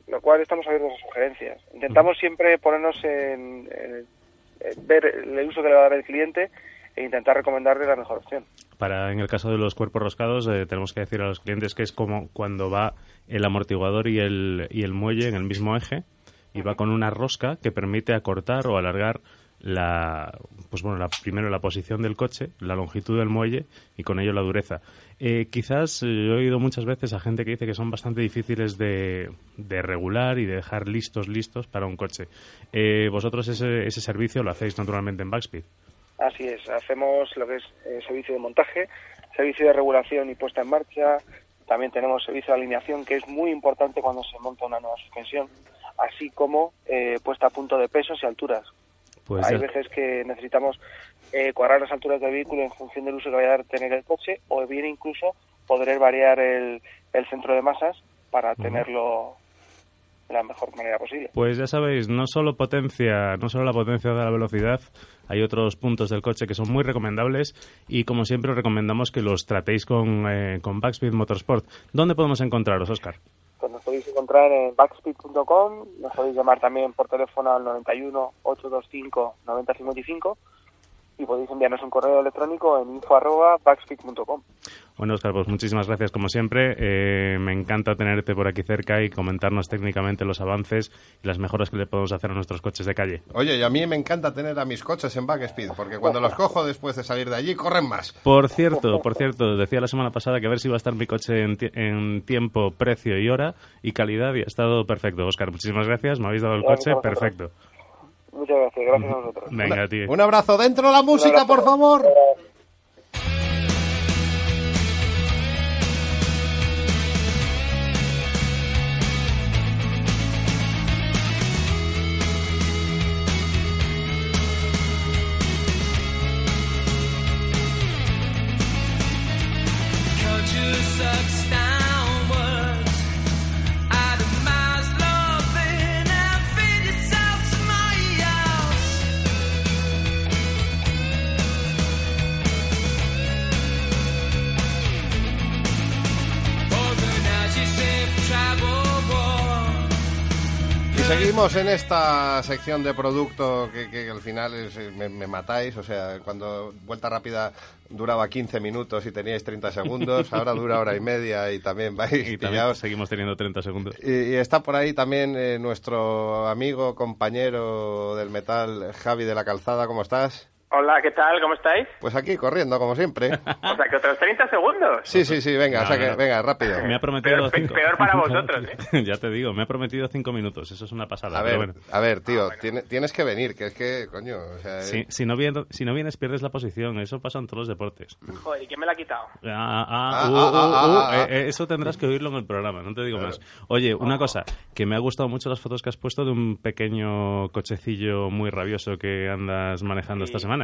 lo cual estamos abiertos a sugerencias. Intentamos siempre ponernos en, en- en ver el uso que le va a dar el cliente e intentar recomendarle la mejor opción. Para, en el caso de los cuerpos roscados, eh, tenemos que decir a los clientes que es como cuando va el amortiguador y el, y el muelle en el mismo eje y va con una rosca que permite acortar o alargar la, pues bueno, la, primero la posición del coche, la longitud del muelle y con ello la dureza. Eh, quizás eh, yo he oído muchas veces a gente que dice que son bastante difíciles de, de regular y de dejar listos, listos para un coche. Eh, vosotros ese, ese servicio lo hacéis naturalmente en Backspeed. Así es, hacemos lo que es eh, servicio de montaje, servicio de regulación y puesta en marcha, también tenemos servicio de alineación que es muy importante cuando se monta una nueva suspensión, así como eh, puesta a punto de pesos y alturas. Pues Hay ya- veces que necesitamos eh, cuadrar las alturas del vehículo en función del uso que vaya a dar tener el coche o bien incluso poder variar el, el centro de masas para tenerlo de la mejor manera posible. Pues ya sabéis, no solo potencia, no solo la potencia de la velocidad, hay otros puntos del coche que son muy recomendables y como siempre os recomendamos que los tratéis con, eh, con Backspeed Motorsport. ¿Dónde podemos encontraros, Oscar? Pues nos podéis encontrar en backspeed.com, nos podéis llamar también por teléfono al 91 825 9055 y podéis enviarnos un correo electrónico en info arroba backspeed.com. Bueno, Oscar, pues muchísimas gracias como siempre. Eh, me encanta tenerte por aquí cerca y comentarnos técnicamente los avances y las mejoras que le podemos hacer a nuestros coches de calle. Oye, y a mí me encanta tener a mis coches en Backspeed, porque cuando los cojo después de salir de allí, corren más. Por cierto, por cierto, decía la semana pasada que a ver si iba a estar mi coche en, en tiempo, precio y hora y calidad y ha estado perfecto. Oscar, muchísimas gracias. Me habéis dado el coche perfecto. Muchas gracias, gracias a vosotros. Venga, tío. Un abrazo dentro la música, por favor. Seguimos en esta sección de producto que, que al final es, eh, me, me matáis. O sea, cuando vuelta rápida duraba 15 minutos y teníais 30 segundos, ahora dura hora y media y también vais Y también seguimos teniendo 30 segundos. Y, y está por ahí también eh, nuestro amigo, compañero del metal, Javi de la Calzada. ¿Cómo estás? Hola, ¿qué tal? ¿Cómo estáis? Pues aquí, corriendo, como siempre. O sea, que otros 30 segundos. Sí, sí, sí, venga, No, o sea que, no. venga, rápido. Me ha prometido Peor- cinco. peor para vosotros, ¿eh? ya te digo, me ha prometido cinco minutos. Eso es una pasada. A ver, bueno. a ver, tío, tiene- tienes que venir, que es que, coño, o sea... Si, si no vienes, si no vienes, pierdes la posición. Eso pasa en todos los deportes. Joder, ¿y quién me la ha quitado? Ah, ah, Ah, uh, ah, uh, ah, uh, ah, ah. eh, eh, eso tendrás que oírlo en el programa, no te digo más. Oye, una cosa, que me ha gustado mucho las fotos que has puesto de un pequeño cochecillo muy rabioso que andas manejando Sí. esta semana.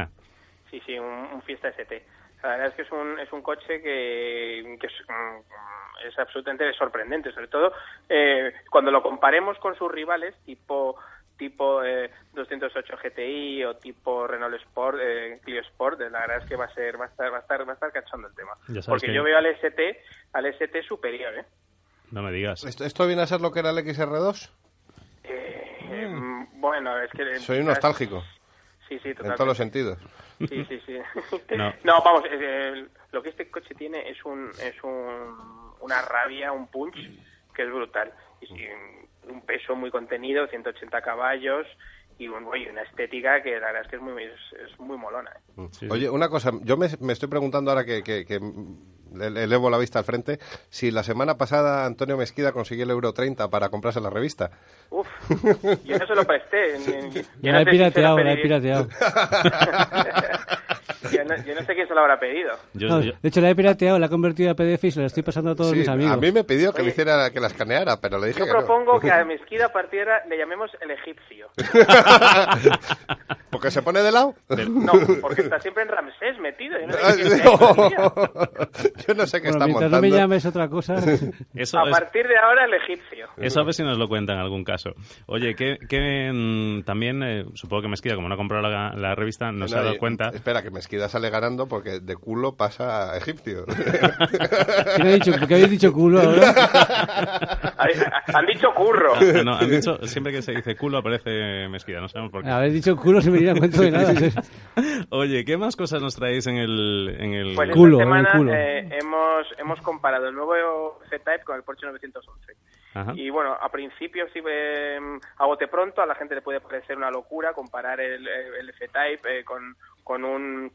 Sí, sí, un, un Fiesta ST. La verdad es que es un, es un coche que, que es, mm, es absolutamente sorprendente, sobre todo eh, cuando lo comparemos con sus rivales tipo tipo eh, 208 GTI o tipo Renault Sport, eh, Clio Sport, la verdad es que va a ser va a estar va a estar va a estar cachondo el tema. Porque que- yo veo al ST al ST superior, ¿eh? No me digas. ¿Esto, esto viene a ser lo que era el XR2? Eh, mm, Bueno, es que Soy un nostálgico, Sí, sí, en totalmente. todos los sentidos. Sí, sí, sí. No. No, vamos, eh, lo que este coche tiene es un es un, una rabia, un punch que es brutal. Y, sí, un peso muy contenido, 180 caballos y, un, oye, una estética que la verdad es que es muy, es, es muy molona. ¿eh? Sí, sí. Oye, una cosa, yo me, me estoy preguntando ahora que, que- que elevo la vista al frente, si la semana pasada Antonio Mesquida consiguió el euro 30 para comprarse la revista. Uf, yo no se lo presté. ni- ni- yo no la he pirateado, la he pirateado. Yo, no, yo no sé quién se lo habrá pedido. Yo- No, yo- de hecho, la he pirateado, la he convertido a PDF y se la estoy pasando a todos Sí, mis amigos. a mí me pidió que le Oye. hiciera que la escaneara, pero le dije Yo que no. propongo que a Mesquida partiera le llamemos el egipcio. ¿Porque se pone de lado? No, porque está siempre en Ramsés metido. Yo no sé Ay, qué. Yo no sé qué Bueno, está mientras no montando. me llames otra cosa. eso, A es- partir de ahora el egipcio. eso a ver si nos lo cuenta en algún caso. Oye, que, que mm, también, eh, supongo que Mesquida, como no ha comprado la, la revista, no, se ha No, dado cuenta. Espera, que Mesquida sale ganando porque de culo pasa a egipcio. ¿Quién ha dicho, ¿Por qué habéis dicho culo ahora? Han dicho curro. Ah, no, han dicho, siempre que se dice culo aparece Mesquida, no sabemos por qué. Habéis dicho culo sin venir a cuento de nada. Oye, ¿qué más cosas nos traéis en el, en el Pues Culo, esta semana el culo. eh, hemos, hemos comparado el nuevo C-Type con el Porsche 911. Ajá. Y bueno, a principio, sí, eh, a bote pronto, a la gente le puede parecer una locura comparar el, el F-Type eh, con, con un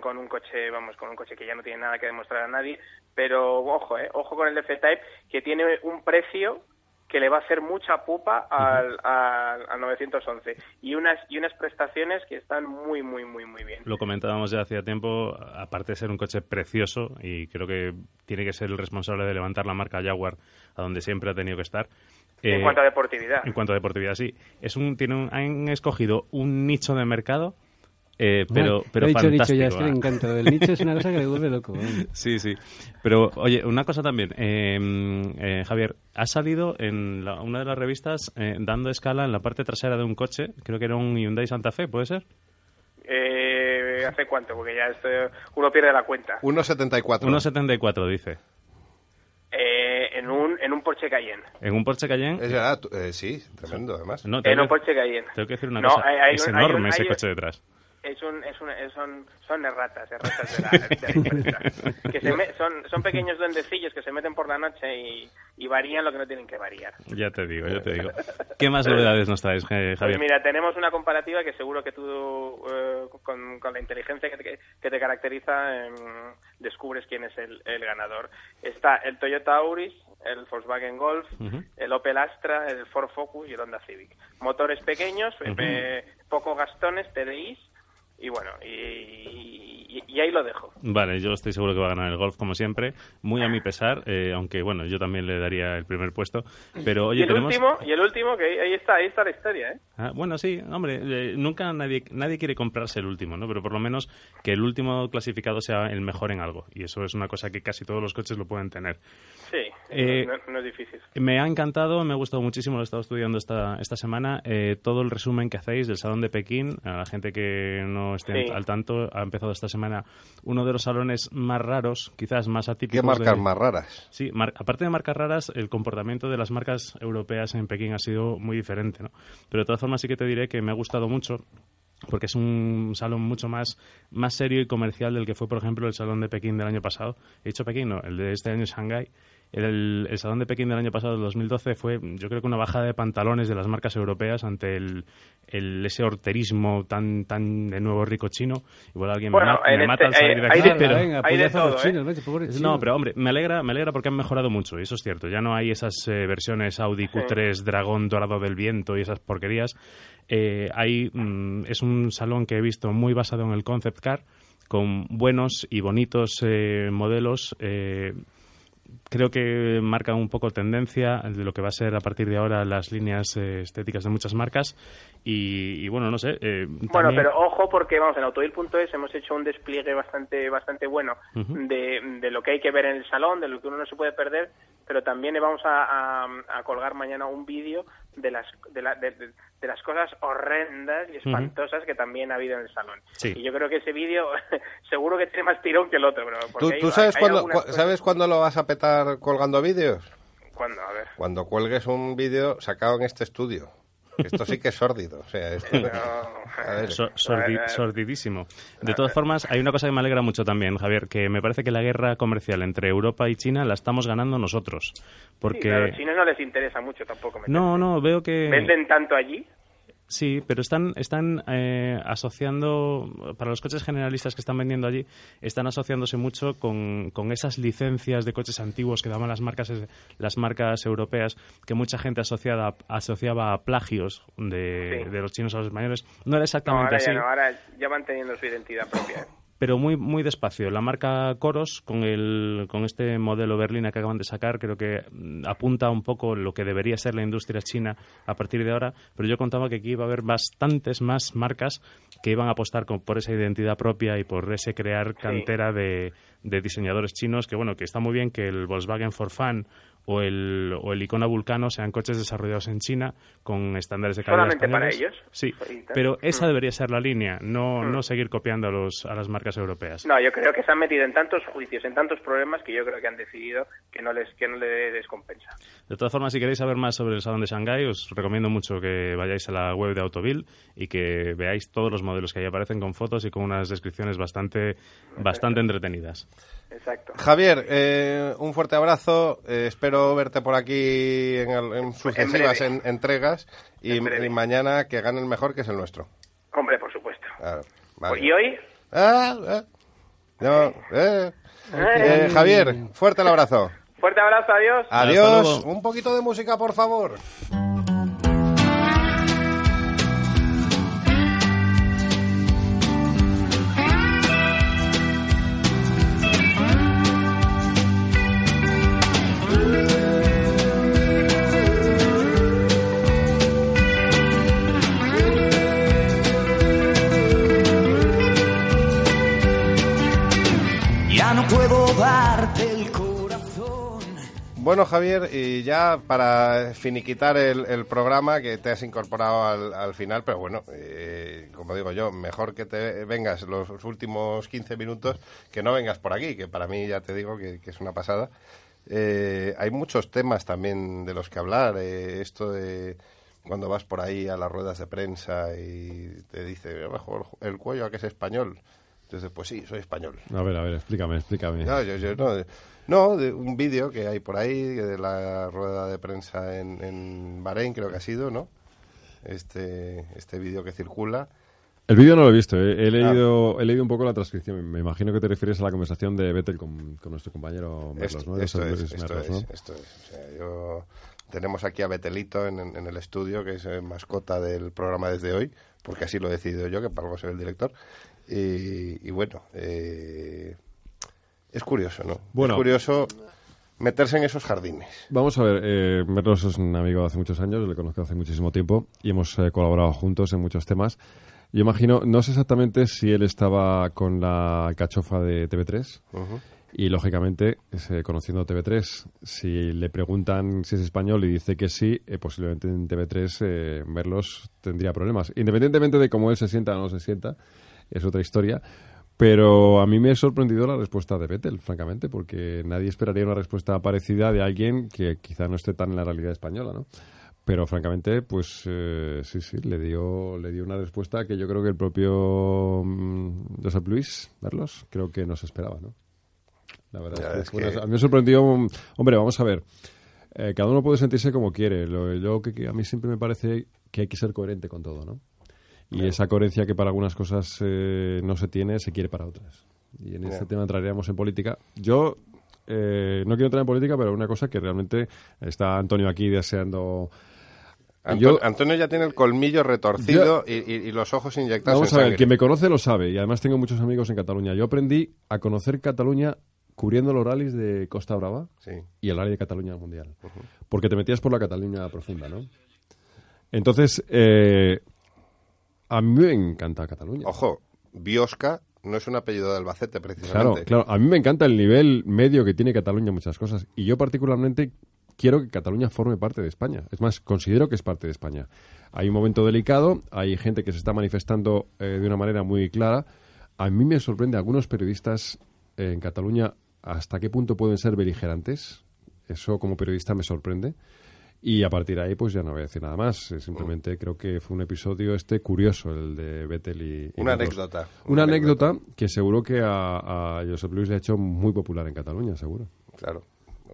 con un coche, vamos, con un coche que ya no tiene nada que demostrar a nadie, pero ojo, eh, ojo con el F-Type que tiene un precio que le va a hacer mucha pupa al, al, al 911 y unas y unas prestaciones que están muy muy muy muy bien. Lo comentábamos ya hacía tiempo, aparte de ser un coche precioso, y creo que tiene que ser el responsable de levantar la marca Jaguar a donde siempre ha tenido que estar. en Eh, cuanto a deportividad. En cuanto a deportividad, sí. Es un, tiene un- han escogido un nicho de mercado Eh, pero, Ay, pero lo he dicho, fantástico. dicho ya, es que le ¿eh? nicho es una cosa que le vuelve loco. Sí, sí. Pero, oye, una cosa también. eh, eh, Javier, has salido en la- una de las revistas eh, dando escala en la parte trasera de un coche. Creo que era un Hyundai Santa Fe, ¿puede ser? Eh, ¿Hace cuánto? Porque ya esto, uno pierde la cuenta. 1,74. 1,74 dice. Eh, en, un, en un Porsche Cayenne. En un Porsche Cayenne. Es verdad, eh, sí, tremendo además. No, En un Porsche Cayenne. tengo que decir una No, cosa. hay- hay es un- hay enorme un- ese hay- coche detrás. Es un, es un, es- son, son erratas, erratas de la, de la. Que se me- son, son pequeños duendecillos que se meten por la noche y, y varían lo que no tienen que variar. Ya te digo, ya te digo. ¿Qué más novedades nos traes, eh, Pues Javier? mira, tenemos una comparativa que seguro que tú, eh, con, con la inteligencia que te, que te caracteriza, em, descubres quién es el, el ganador. Está el Toyota Auris, el Volkswagen Golf, el Opel Astra, el Ford Focus y el Honda Civic. Motores pequeños, eh, poco gastones, TDIs, y bueno, y, y- y ahí lo dejo. Vale, yo estoy seguro que va a ganar el golf como siempre, muy a mi pesar, eh, aunque bueno, yo también le daría el primer puesto. Pero oye, y el tenemos. último, y el último, que ahí- está, ahí está la historia, ¿eh? Ah, bueno, sí, hombre, eh, nunca nadie, nadie quiere comprarse el último, ¿no? Pero por lo menos que el último clasificado sea el mejor en algo. Y eso es una cosa que casi todos los coches lo pueden tener. Sí, Eh, no, no es difícil. Me ha encantado, me ha gustado muchísimo, lo he estado estudiando esta, esta semana, todo el resumen que hacéis del Salón de Pekín. A la gente que no esté Sí. al tanto, ha empezado esta semana uno de los salones más raros, quizás más atípicos. ¿Qué marcas de- más raras? Sí, mar- aparte de marcas raras, el comportamiento de las marcas europeas en Pekín ha sido muy diferente, ¿no? Pero de todas formas sí que te diré que me ha gustado mucho porque es un salón mucho más, más serio y comercial del que fue, por ejemplo, el salón de Pekín del año pasado. He dicho Pekín, no, el de este año es Shanghái. El, el salón de Pekín del año pasado, del 2012, fue yo creo que una bajada de pantalones de las marcas europeas ante el, el- ese horterismo tan tan de nuevo rico chino. Igual alguien me Bueno, me, en mata este- al salir de aquí, hay pero... venga, hay de apoyazo a los todo, ¿eh? chinos, No, pero hombre, me alegra, me alegra porque han mejorado mucho, y eso es cierto. Ya no hay esas eh, versiones Audi Q3, Dragón Dorado del Viento y esas porquerías. Eh, hay, mm, es un salón que he visto muy basado en el concept car, con buenos y bonitos eh, modelos. Creo que marca un poco tendencia de lo que va a ser a partir de ahora las líneas eh, estéticas de muchas marcas. Y, y bueno, no sé. eh, Bueno, pero ojo porque vamos en autoil.es hemos hecho un despliegue bastante bastante bueno de, de lo que hay que ver en el salón, de lo que uno no se puede perder, pero también vamos a, a- a colgar mañana un vídeo de las de, la- de- las cosas horrendas y espantosas que también ha habido en el salón. Sí. Y yo creo que ese vídeo seguro que tiene más tirón que el otro, pero ¿Tú, hay- tú sabes, hay cuándo, ¿sabes cuándo lo vas a petar colgando vídeos? ¿Cuándo? A ver. Cuando cuelgues un vídeo sacado en este estudio. Esto sí que es sórdido. O sea, esto- a ver. So- sordi- sordidísimo. De todas formas, hay una cosa que me alegra mucho también, Javier, que me parece que la guerra comercial entre Europa y China la estamos ganando nosotros. Porque... Sí, claro, a los chinos no les interesa mucho tampoco. meterse. No, no, veo que... Venden tanto allí. Sí, pero están, están eh, asociando, para los coches generalistas que están vendiendo allí, están asociándose mucho con, con esas licencias de coches antiguos que daban las marcas, las marcas europeas, que mucha gente asociada, asociaba a plagios de, Sí. de los chinos a los españoles. No era No, exactamente ahora así. ya no, ahora ya van teniendo su identidad propia. Pero muy muy despacio. La marca Coros con el con este modelo berlina que acaban de sacar creo que mm, apunta un poco lo que debería ser la industria china a partir de ahora, pero yo contaba que aquí iba a haber bastantes más marcas que iban a apostar con- por esa identidad propia y por ese crear cantera de, de diseñadores chinos que bueno, que está muy bien que el Volkswagen for Fun o el, o el Icona Vulcano sean coches desarrollados en China con estándares de calidad ¿Solamente para ellos? Sí, pero esa Mm. debería ser la línea, no, Mm. no seguir copiando a, los, a las marcas europeas. No, yo creo que se han metido en tantos juicios, en tantos problemas que yo creo que han decidido que no les que no les descompensa. De todas formas, si queréis saber más sobre el Salón de Shanghái, os recomiendo mucho que vayáis a la web de Autoville y que veáis todos los modelos que ahí aparecen con fotos y con unas descripciones bastante, bastante entretenidas. Exacto. Javier, eh, un fuerte abrazo. eh, espero verte por aquí en, el- en sucesivas en- entregas y, En breve. y mañana que gane el mejor, que es el nuestro. Hombre, por supuesto. Ah, vale. ¿Y hoy? Ah, ah. No, eh. Eh. Eh, Javier, fuerte el abrazo. Fuerte abrazo, adiós. Adiós. Un poquito de música, por favor. Bueno, Javier, y ya para finiquitar el, programa, que te has incorporado al, final, pero bueno, eh, como digo yo, mejor que te vengas los últimos 15 minutos que no vengas por aquí, que para mí ya te digo que, es una pasada. Eh, hay muchos temas también de los que hablar. Eh, esto de cuando vas por ahí a las ruedas de prensa y te dice, el cuello a que es español. Entonces, pues sí, soy español. A ver, a ver, explícame, explícame. No, yo, yo no, no, de un vídeo que hay por ahí de la rueda de prensa en, en Bahrein, creo que ha sido, ¿no? Este, este vídeo que circula. El vídeo no lo he visto, eh. he, Ah. leído, he leído un poco la transcripción. Me imagino que te refieres a la conversación de Vettel con, con nuestro compañero Merlos, Esto, ¿no? Esto es, Luis esto Merlos, es, ¿no? esto es. O sea, yo, tenemos aquí a Betelito en, en- en el estudio, que es eh, mascota del programa desde hoy, porque así lo he decidido yo, que para algo soy el director. Y, y bueno, eh, es curioso, ¿no? Bueno. Es curioso meterse en esos jardines. Vamos a ver, eh, Merlos es un amigo de hace muchos años, le conozco hace muchísimo tiempo y hemos eh, colaborado juntos en muchos temas. Yo imagino, no sé exactamente si él estaba con la cachofa de TV3 Ujú. y lógicamente, ese- conociendo TV3, si le preguntan si es español y dice que sí, eh, posiblemente en TV3 eh, Merlos tendría problemas. Independientemente de cómo él se sienta o no se sienta, es otra historia. Pero a mí me ha sorprendido la respuesta de Vettel, francamente, porque nadie esperaría una respuesta parecida de alguien que quizá no esté tan en la realidad española, ¿no? Pero francamente, pues eh, sí, sí, le dio, le dio una respuesta que yo creo que el propio mm, Josep Luis Merlos creo que no se esperaba, ¿no? La verdad Ya, es que, es a mí me sorprendió. mm, Hombre, vamos a ver. Eh, cada uno puede sentirse como quiere. Lo, yo que a mí siempre me parece que hay que ser coherente con todo, ¿no? Y Claro. esa coherencia que para algunas cosas eh, no se tiene, se quiere para otras. Y en este tema entraríamos en política. Yo eh, no quiero entrar en política, pero una cosa que realmente está Antonio aquí deseando. Anto- Yo- Antonio ya tiene el colmillo retorcido y, y- y los ojos inyectados Vamos en a ver, quien me conoce lo sabe, y además tengo muchos amigos en Cataluña. Yo aprendí a conocer Cataluña cubriendo los rallies de Costa Brava Sí. y el rally de Cataluña Mundial. Porque te metías por la Cataluña profunda, ¿no? Entonces, eh, a mí me encanta Cataluña. Ojo, Biosca no es un apellido de Albacete, Claro, precisamente. claro. A mí me encanta el nivel medio que tiene Cataluña en muchas cosas. Y yo particularmente quiero que Cataluña forme parte de España. Es más, considero que es parte de España. Hay un momento delicado, hay gente que se está manifestando eh, de una manera muy clara. A mí me sorprende algunos periodistas eh, en Cataluña hasta qué punto pueden ser beligerantes. Eso como periodista me sorprende. Y a partir de ahí, pues ya no voy a decir nada más. Eh, Simplemente creo que fue un episodio este curioso, el de Vettel y... y Una anécdota. Una, anécdota, que seguro que a, a Josep Luis le ha hecho muy popular en Cataluña, seguro. Claro.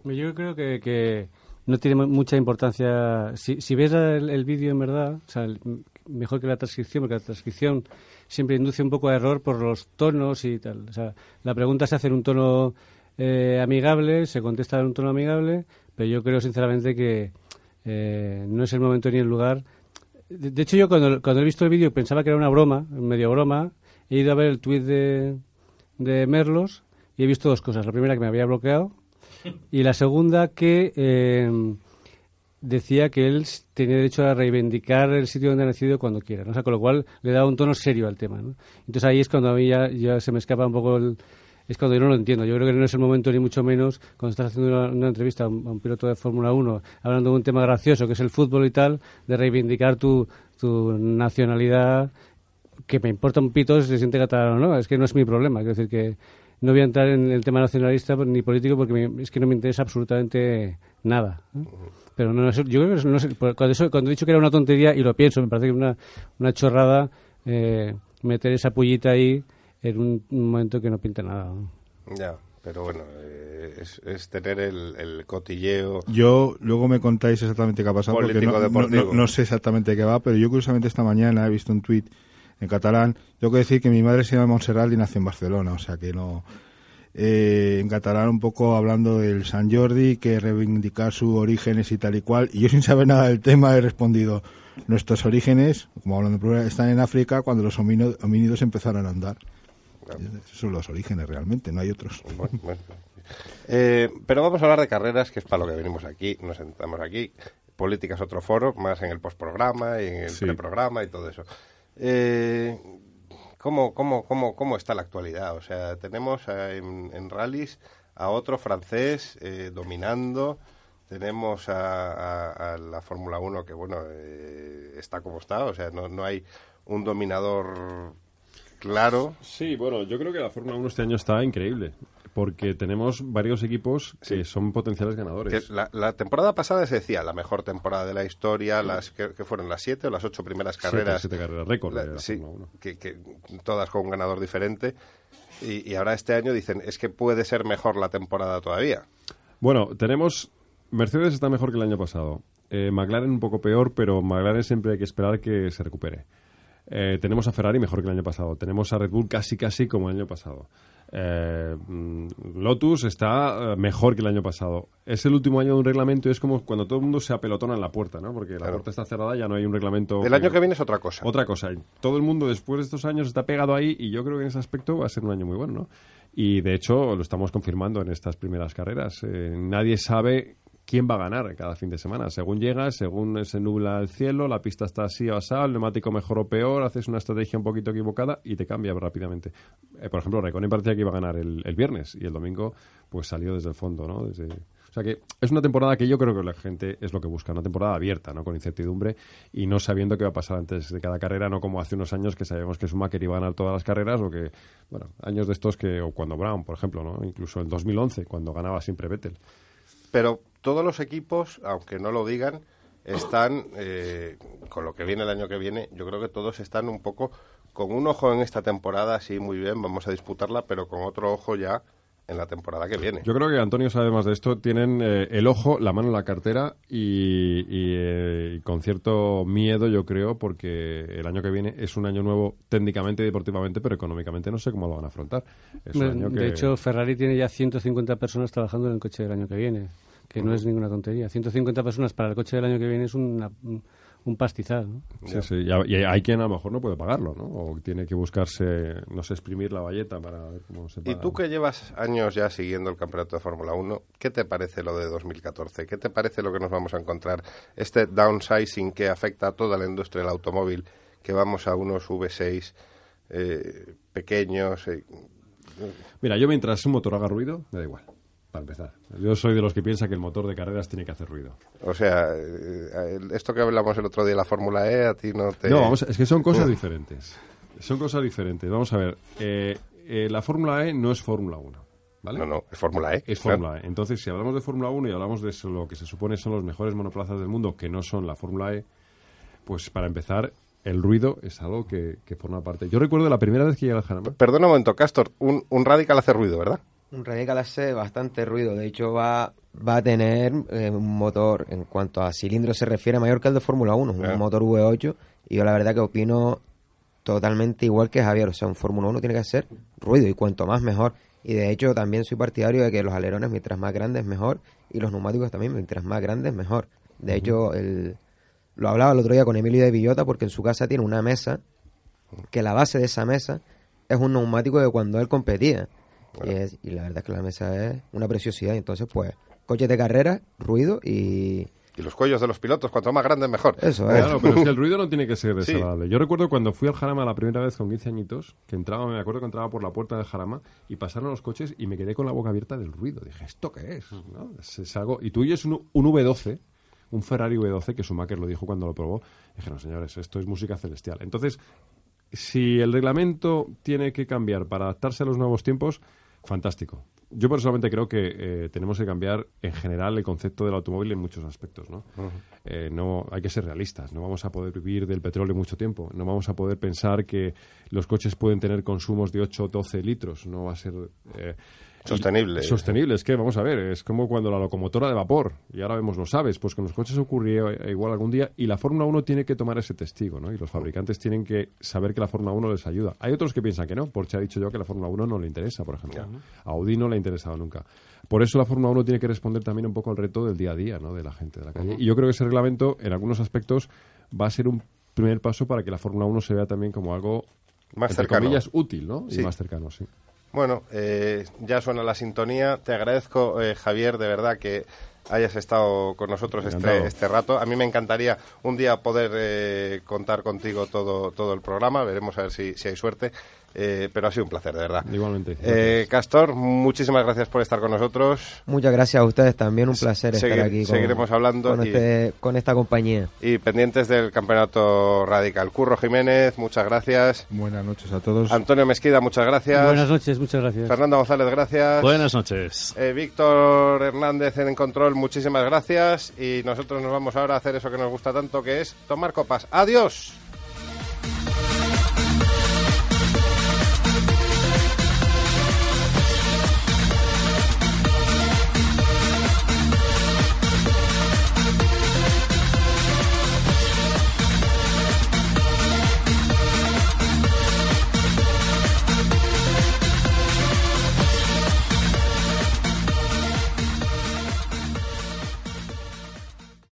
Yo creo que, que no tiene mu- mucha importancia. Si, si ves el, el vídeo en verdad, o sea, el- mejor que la transcripción, porque la transcripción siempre induce un poco a error por los tonos y tal. O sea, la pregunta se hace en un tono eh, amigable, se contesta en un tono amigable, pero yo creo sinceramente que eh, no es el momento ni el lugar. De, hecho, yo cuando, cuando he visto el vídeo pensaba que era una broma, medio broma. He ido a ver el tuit de, de Merlos y he visto dos cosas. La primera que me había bloqueado y la segunda que eh, decía que él tenía derecho a reivindicar el sitio donde ha nacido cuando quiera, ¿no? Sea, con lo cual le da un tono serio al tema, ¿no? Entonces ahí es cuando a mí ya, ya se me escapa un poco el... Es cuando yo no lo entiendo. Yo creo que no es el momento ni mucho menos cuando estás haciendo una, una entrevista a un, a un piloto de Fórmula 1 hablando de un tema gracioso que es el fútbol y tal, de reivindicar tu, tu nacionalidad que me importa un pito si se siente catalano o no, es que no es mi problema. Quiero decir que no voy a entrar en el tema nacionalista ni político porque me- es que no me interesa absolutamente nada. Pero no, yo creo que no cuando, eso- cuando he dicho que era una tontería, y lo pienso, me parece que es una, una chorrada eh, meter esa pullita ahí en un, un momento que no pinta nada. ¿no? Ya, pero bueno, eh, es, es tener el, el cotilleo. Yo, luego me contáis exactamente qué ha pasado, porque no, no- deportivo. no- no sé exactamente qué va, pero yo curiosamente esta mañana he visto un tuit en catalán. Tengo que decir que mi madre se llama Montserrat y nace en Barcelona, o sea que no... eh, en catalán un poco hablando del San Jordi, que reivindicar sus orígenes y tal y cual. Y yo sin saber nada del tema he respondido, nuestros orígenes, como hablando plural, están en África cuando los homínidos empezaron a andar. Esos son los orígenes realmente, no hay otros. Bueno, bueno. Eh, pero vamos a hablar de carreras, que es para lo que venimos aquí, nos sentamos aquí. Política es otro foro, más en el postprograma y en el Sí. preprograma y todo eso. Eh, ¿cómo, cómo, cómo, ¿Cómo está la actualidad? O sea, tenemos en, en rallies a otro francés eh, dominando. tenemos a, a- a la Fórmula 1 que, bueno, está como está, o sea, no, no hay un dominador claro. Sí, bueno, yo creo que la Fórmula 1 este año está increíble. Porque tenemos varios equipos que son potenciales ganadores. La, la temporada pasada se decía la mejor temporada de la historia, las que, que fueron las siete o las ocho primeras Siete, carreras. siete carreras, récord de la sí, Fórmula 1. que, que todas con un ganador diferente. Y, y ahora este año dicen, es que puede ser mejor la temporada todavía. Bueno, tenemos. Mercedes está mejor que el año pasado. Eh, McLaren un poco peor, pero McLaren siempre hay que esperar que se recupere. Eh, tenemos a Ferrari mejor que el año pasado. Tenemos a Red Bull casi casi como el año pasado. Eh, mm, Lotus está eh, mejor que el año pasado. Es el último año de un reglamento y es como cuando todo el mundo se apelotona en la puerta, ¿no? Porque la puerta está cerrada, ya no hay un reglamento. El año que viene es otra cosa. Otra cosa. Todo el mundo después de estos años está pegado ahí y yo creo que en ese aspecto va a ser un año muy bueno, ¿no? Y de hecho lo estamos confirmando en estas primeras carreras. Eh, nadie sabe quién va a ganar cada fin de semana. Según llegas, según se nubla el cielo, la pista está así o así, el neumático mejor o peor, haces una estrategia un poquito equivocada y te cambia rápidamente. Eh, por ejemplo, Raikkonen parecía que iba a ganar el, el viernes y el domingo pues salió desde el fondo, ¿no? O sea que es una temporada que yo creo que la gente es lo que busca, una temporada abierta, ¿no? Con incertidumbre y no sabiendo qué va a pasar antes de cada carrera, no como hace unos años que sabíamos que Schumacher iba a ganar todas las carreras o que, bueno, años de estos que, o cuando Brown, por ejemplo, ¿no? Incluso en 2011, cuando ganaba siempre Vettel. Pero todos los equipos, aunque no lo digan, están, eh, con lo que viene el año que viene, yo creo que todos están un poco con un ojo en esta temporada, sí, muy bien, vamos a disputarla, pero con otro ojo ya en la temporada que viene. Yo creo que Antonio sabe más de esto. Tienen eh, el ojo, la mano en la cartera y, y, eh, y con cierto miedo, yo creo, porque el año que viene es un año nuevo técnicamente y deportivamente, pero económicamente no sé cómo lo van a afrontar. Es un año De hecho, Ferrari tiene ya 150 personas trabajando en el coche del año que viene, que no es ninguna tontería. 150 personas para el coche del año que viene es una- un, un pastizal. ¿no? Sí, sí, y, ha- y hay quien a lo mejor no puede pagarlo, ¿no? O tiene que buscarse, no sé, exprimir la valleta para ver cómo se Y paga. tú que llevas años ya siguiendo el campeonato de Fórmula 1, ¿qué te parece lo de 2014? ¿Qué te parece lo que nos vamos a encontrar? Este downsizing que afecta a toda la industria del automóvil, que vamos a unos V6 eh, pequeños. eh, Mira, yo mientras un motor haga ruido, me da igual, para empezar. Yo soy de los que piensa que el motor de carreras tiene que hacer ruido. o sea, eh, esto que hablamos el otro día de la Fórmula E, a ti no te... No, vamos, a- es que son cosas diferentes. Son cosas diferentes. Vamos a ver, eh, eh, la Fórmula E no es Fórmula 1. ¿Vale? No, no, es Fórmula E. Es Fórmula E. Entonces, si hablamos de Fórmula 1 y hablamos de eso, lo que se supone son los mejores monoplazas del mundo, que no son la Fórmula E, pues para empezar, el ruido es algo que, que forma parte. Yo recuerdo la primera vez que llegué al Jarama. Perdona un momento, Castor, un, un Radical hace ruido, ¿verdad? Un Radical hace bastante ruido. De hecho, va, va a tener eh, un motor, en cuanto a cilindros se refiere, mayor que el de Fórmula 1. Ah. Un motor V8. Y yo la verdad que opino totalmente igual que Javier. O sea, un Fórmula 1 tiene que hacer ruido y cuanto más mejor. Y de hecho también soy partidario de que los alerones mientras más grandes mejor y los neumáticos también mientras más grandes mejor. De hecho, el, lo hablaba el otro día con Emilio de Villota porque en su casa tiene una mesa que la base de esa mesa es un neumático de cuando él competía. Y, es- y la verdad es que la mesa es una preciosidad. Entonces, pues, coches de carrera, ruido y... Y los cuellos de los pilotos, cuanto más grandes, mejor. Eso es. Claro, pero es que el ruido no tiene que ser Sí. desagradable. Yo recuerdo cuando fui al Jarama la primera vez con 15 añitos, que entraba, me acuerdo que entraba por la puerta del Jarama y pasaron los coches y me quedé con la boca abierta del ruido. Dije, ¿esto qué es? ¿No? Es, es algo... Y tú oyes un, un V12, un Ferrari V12, que Schumacher lo dijo cuando lo probó. Dije, no, señores, esto es música celestial. Entonces, si el reglamento tiene que cambiar para adaptarse a los nuevos tiempos, fantástico. Yo personalmente creo que eh, tenemos que cambiar en general el concepto del automóvil en muchos aspectos, ¿no? Eh, no hay que ser realistas. No vamos a poder vivir del petróleo mucho tiempo. No vamos a poder pensar que los coches pueden tener consumos de 8 o 12 litros. No va a ser eh, Sostenible. y- Sostenible. Es que vamos a ver, es como cuando la locomotora de vapor. Y ahora vemos, lo sabes, pues con los coches ocurrió eh, igual algún día y la Fórmula 1 tiene que tomar ese testigo, ¿no? Y los fabricantes tienen que saber que la Fórmula 1 les ayuda. Hay otros que piensan que no. Porsche ha dicho yo que la Fórmula 1 no le interesa, por ejemplo. A Audi no le ha interesado nunca. Por eso la Fórmula 1 tiene que responder también un poco al reto del día a día, ¿no? De la gente de la calle. Y yo creo que ese reglamento, en algunos aspectos, va a ser un primer paso para que la Fórmula 1 se vea también como algo, Más entre cercano. comillas, útil, ¿no? Sí. Y más cercano, sí. Bueno, eh, ya suena la sintonía. Te agradezco, eh, Javier, de verdad que hayas estado con nosotros este, este rato. A mí me encantaría un día poder eh, contar contigo todo, todo el programa. Veremos a ver si, si hay suerte. Eh, pero ha sido un placer, de verdad. Igualmente. Eh, Castor, muchísimas gracias por estar con nosotros. Muchas gracias a ustedes también, un placer Segui- estar aquí con, seguiremos hablando con, y- este- con esta compañía. Y pendientes del campeonato radical. Curro Jiménez, muchas gracias. Buenas noches a todos. Antonio Mesquida, muchas gracias. Buenas noches, muchas gracias. Fernando González, gracias. Buenas noches. Eh, Víctor Hernández en control, muchísimas gracias. Y nosotros nos vamos ahora a hacer eso que nos gusta tanto, que es tomar copas. ¡Adiós!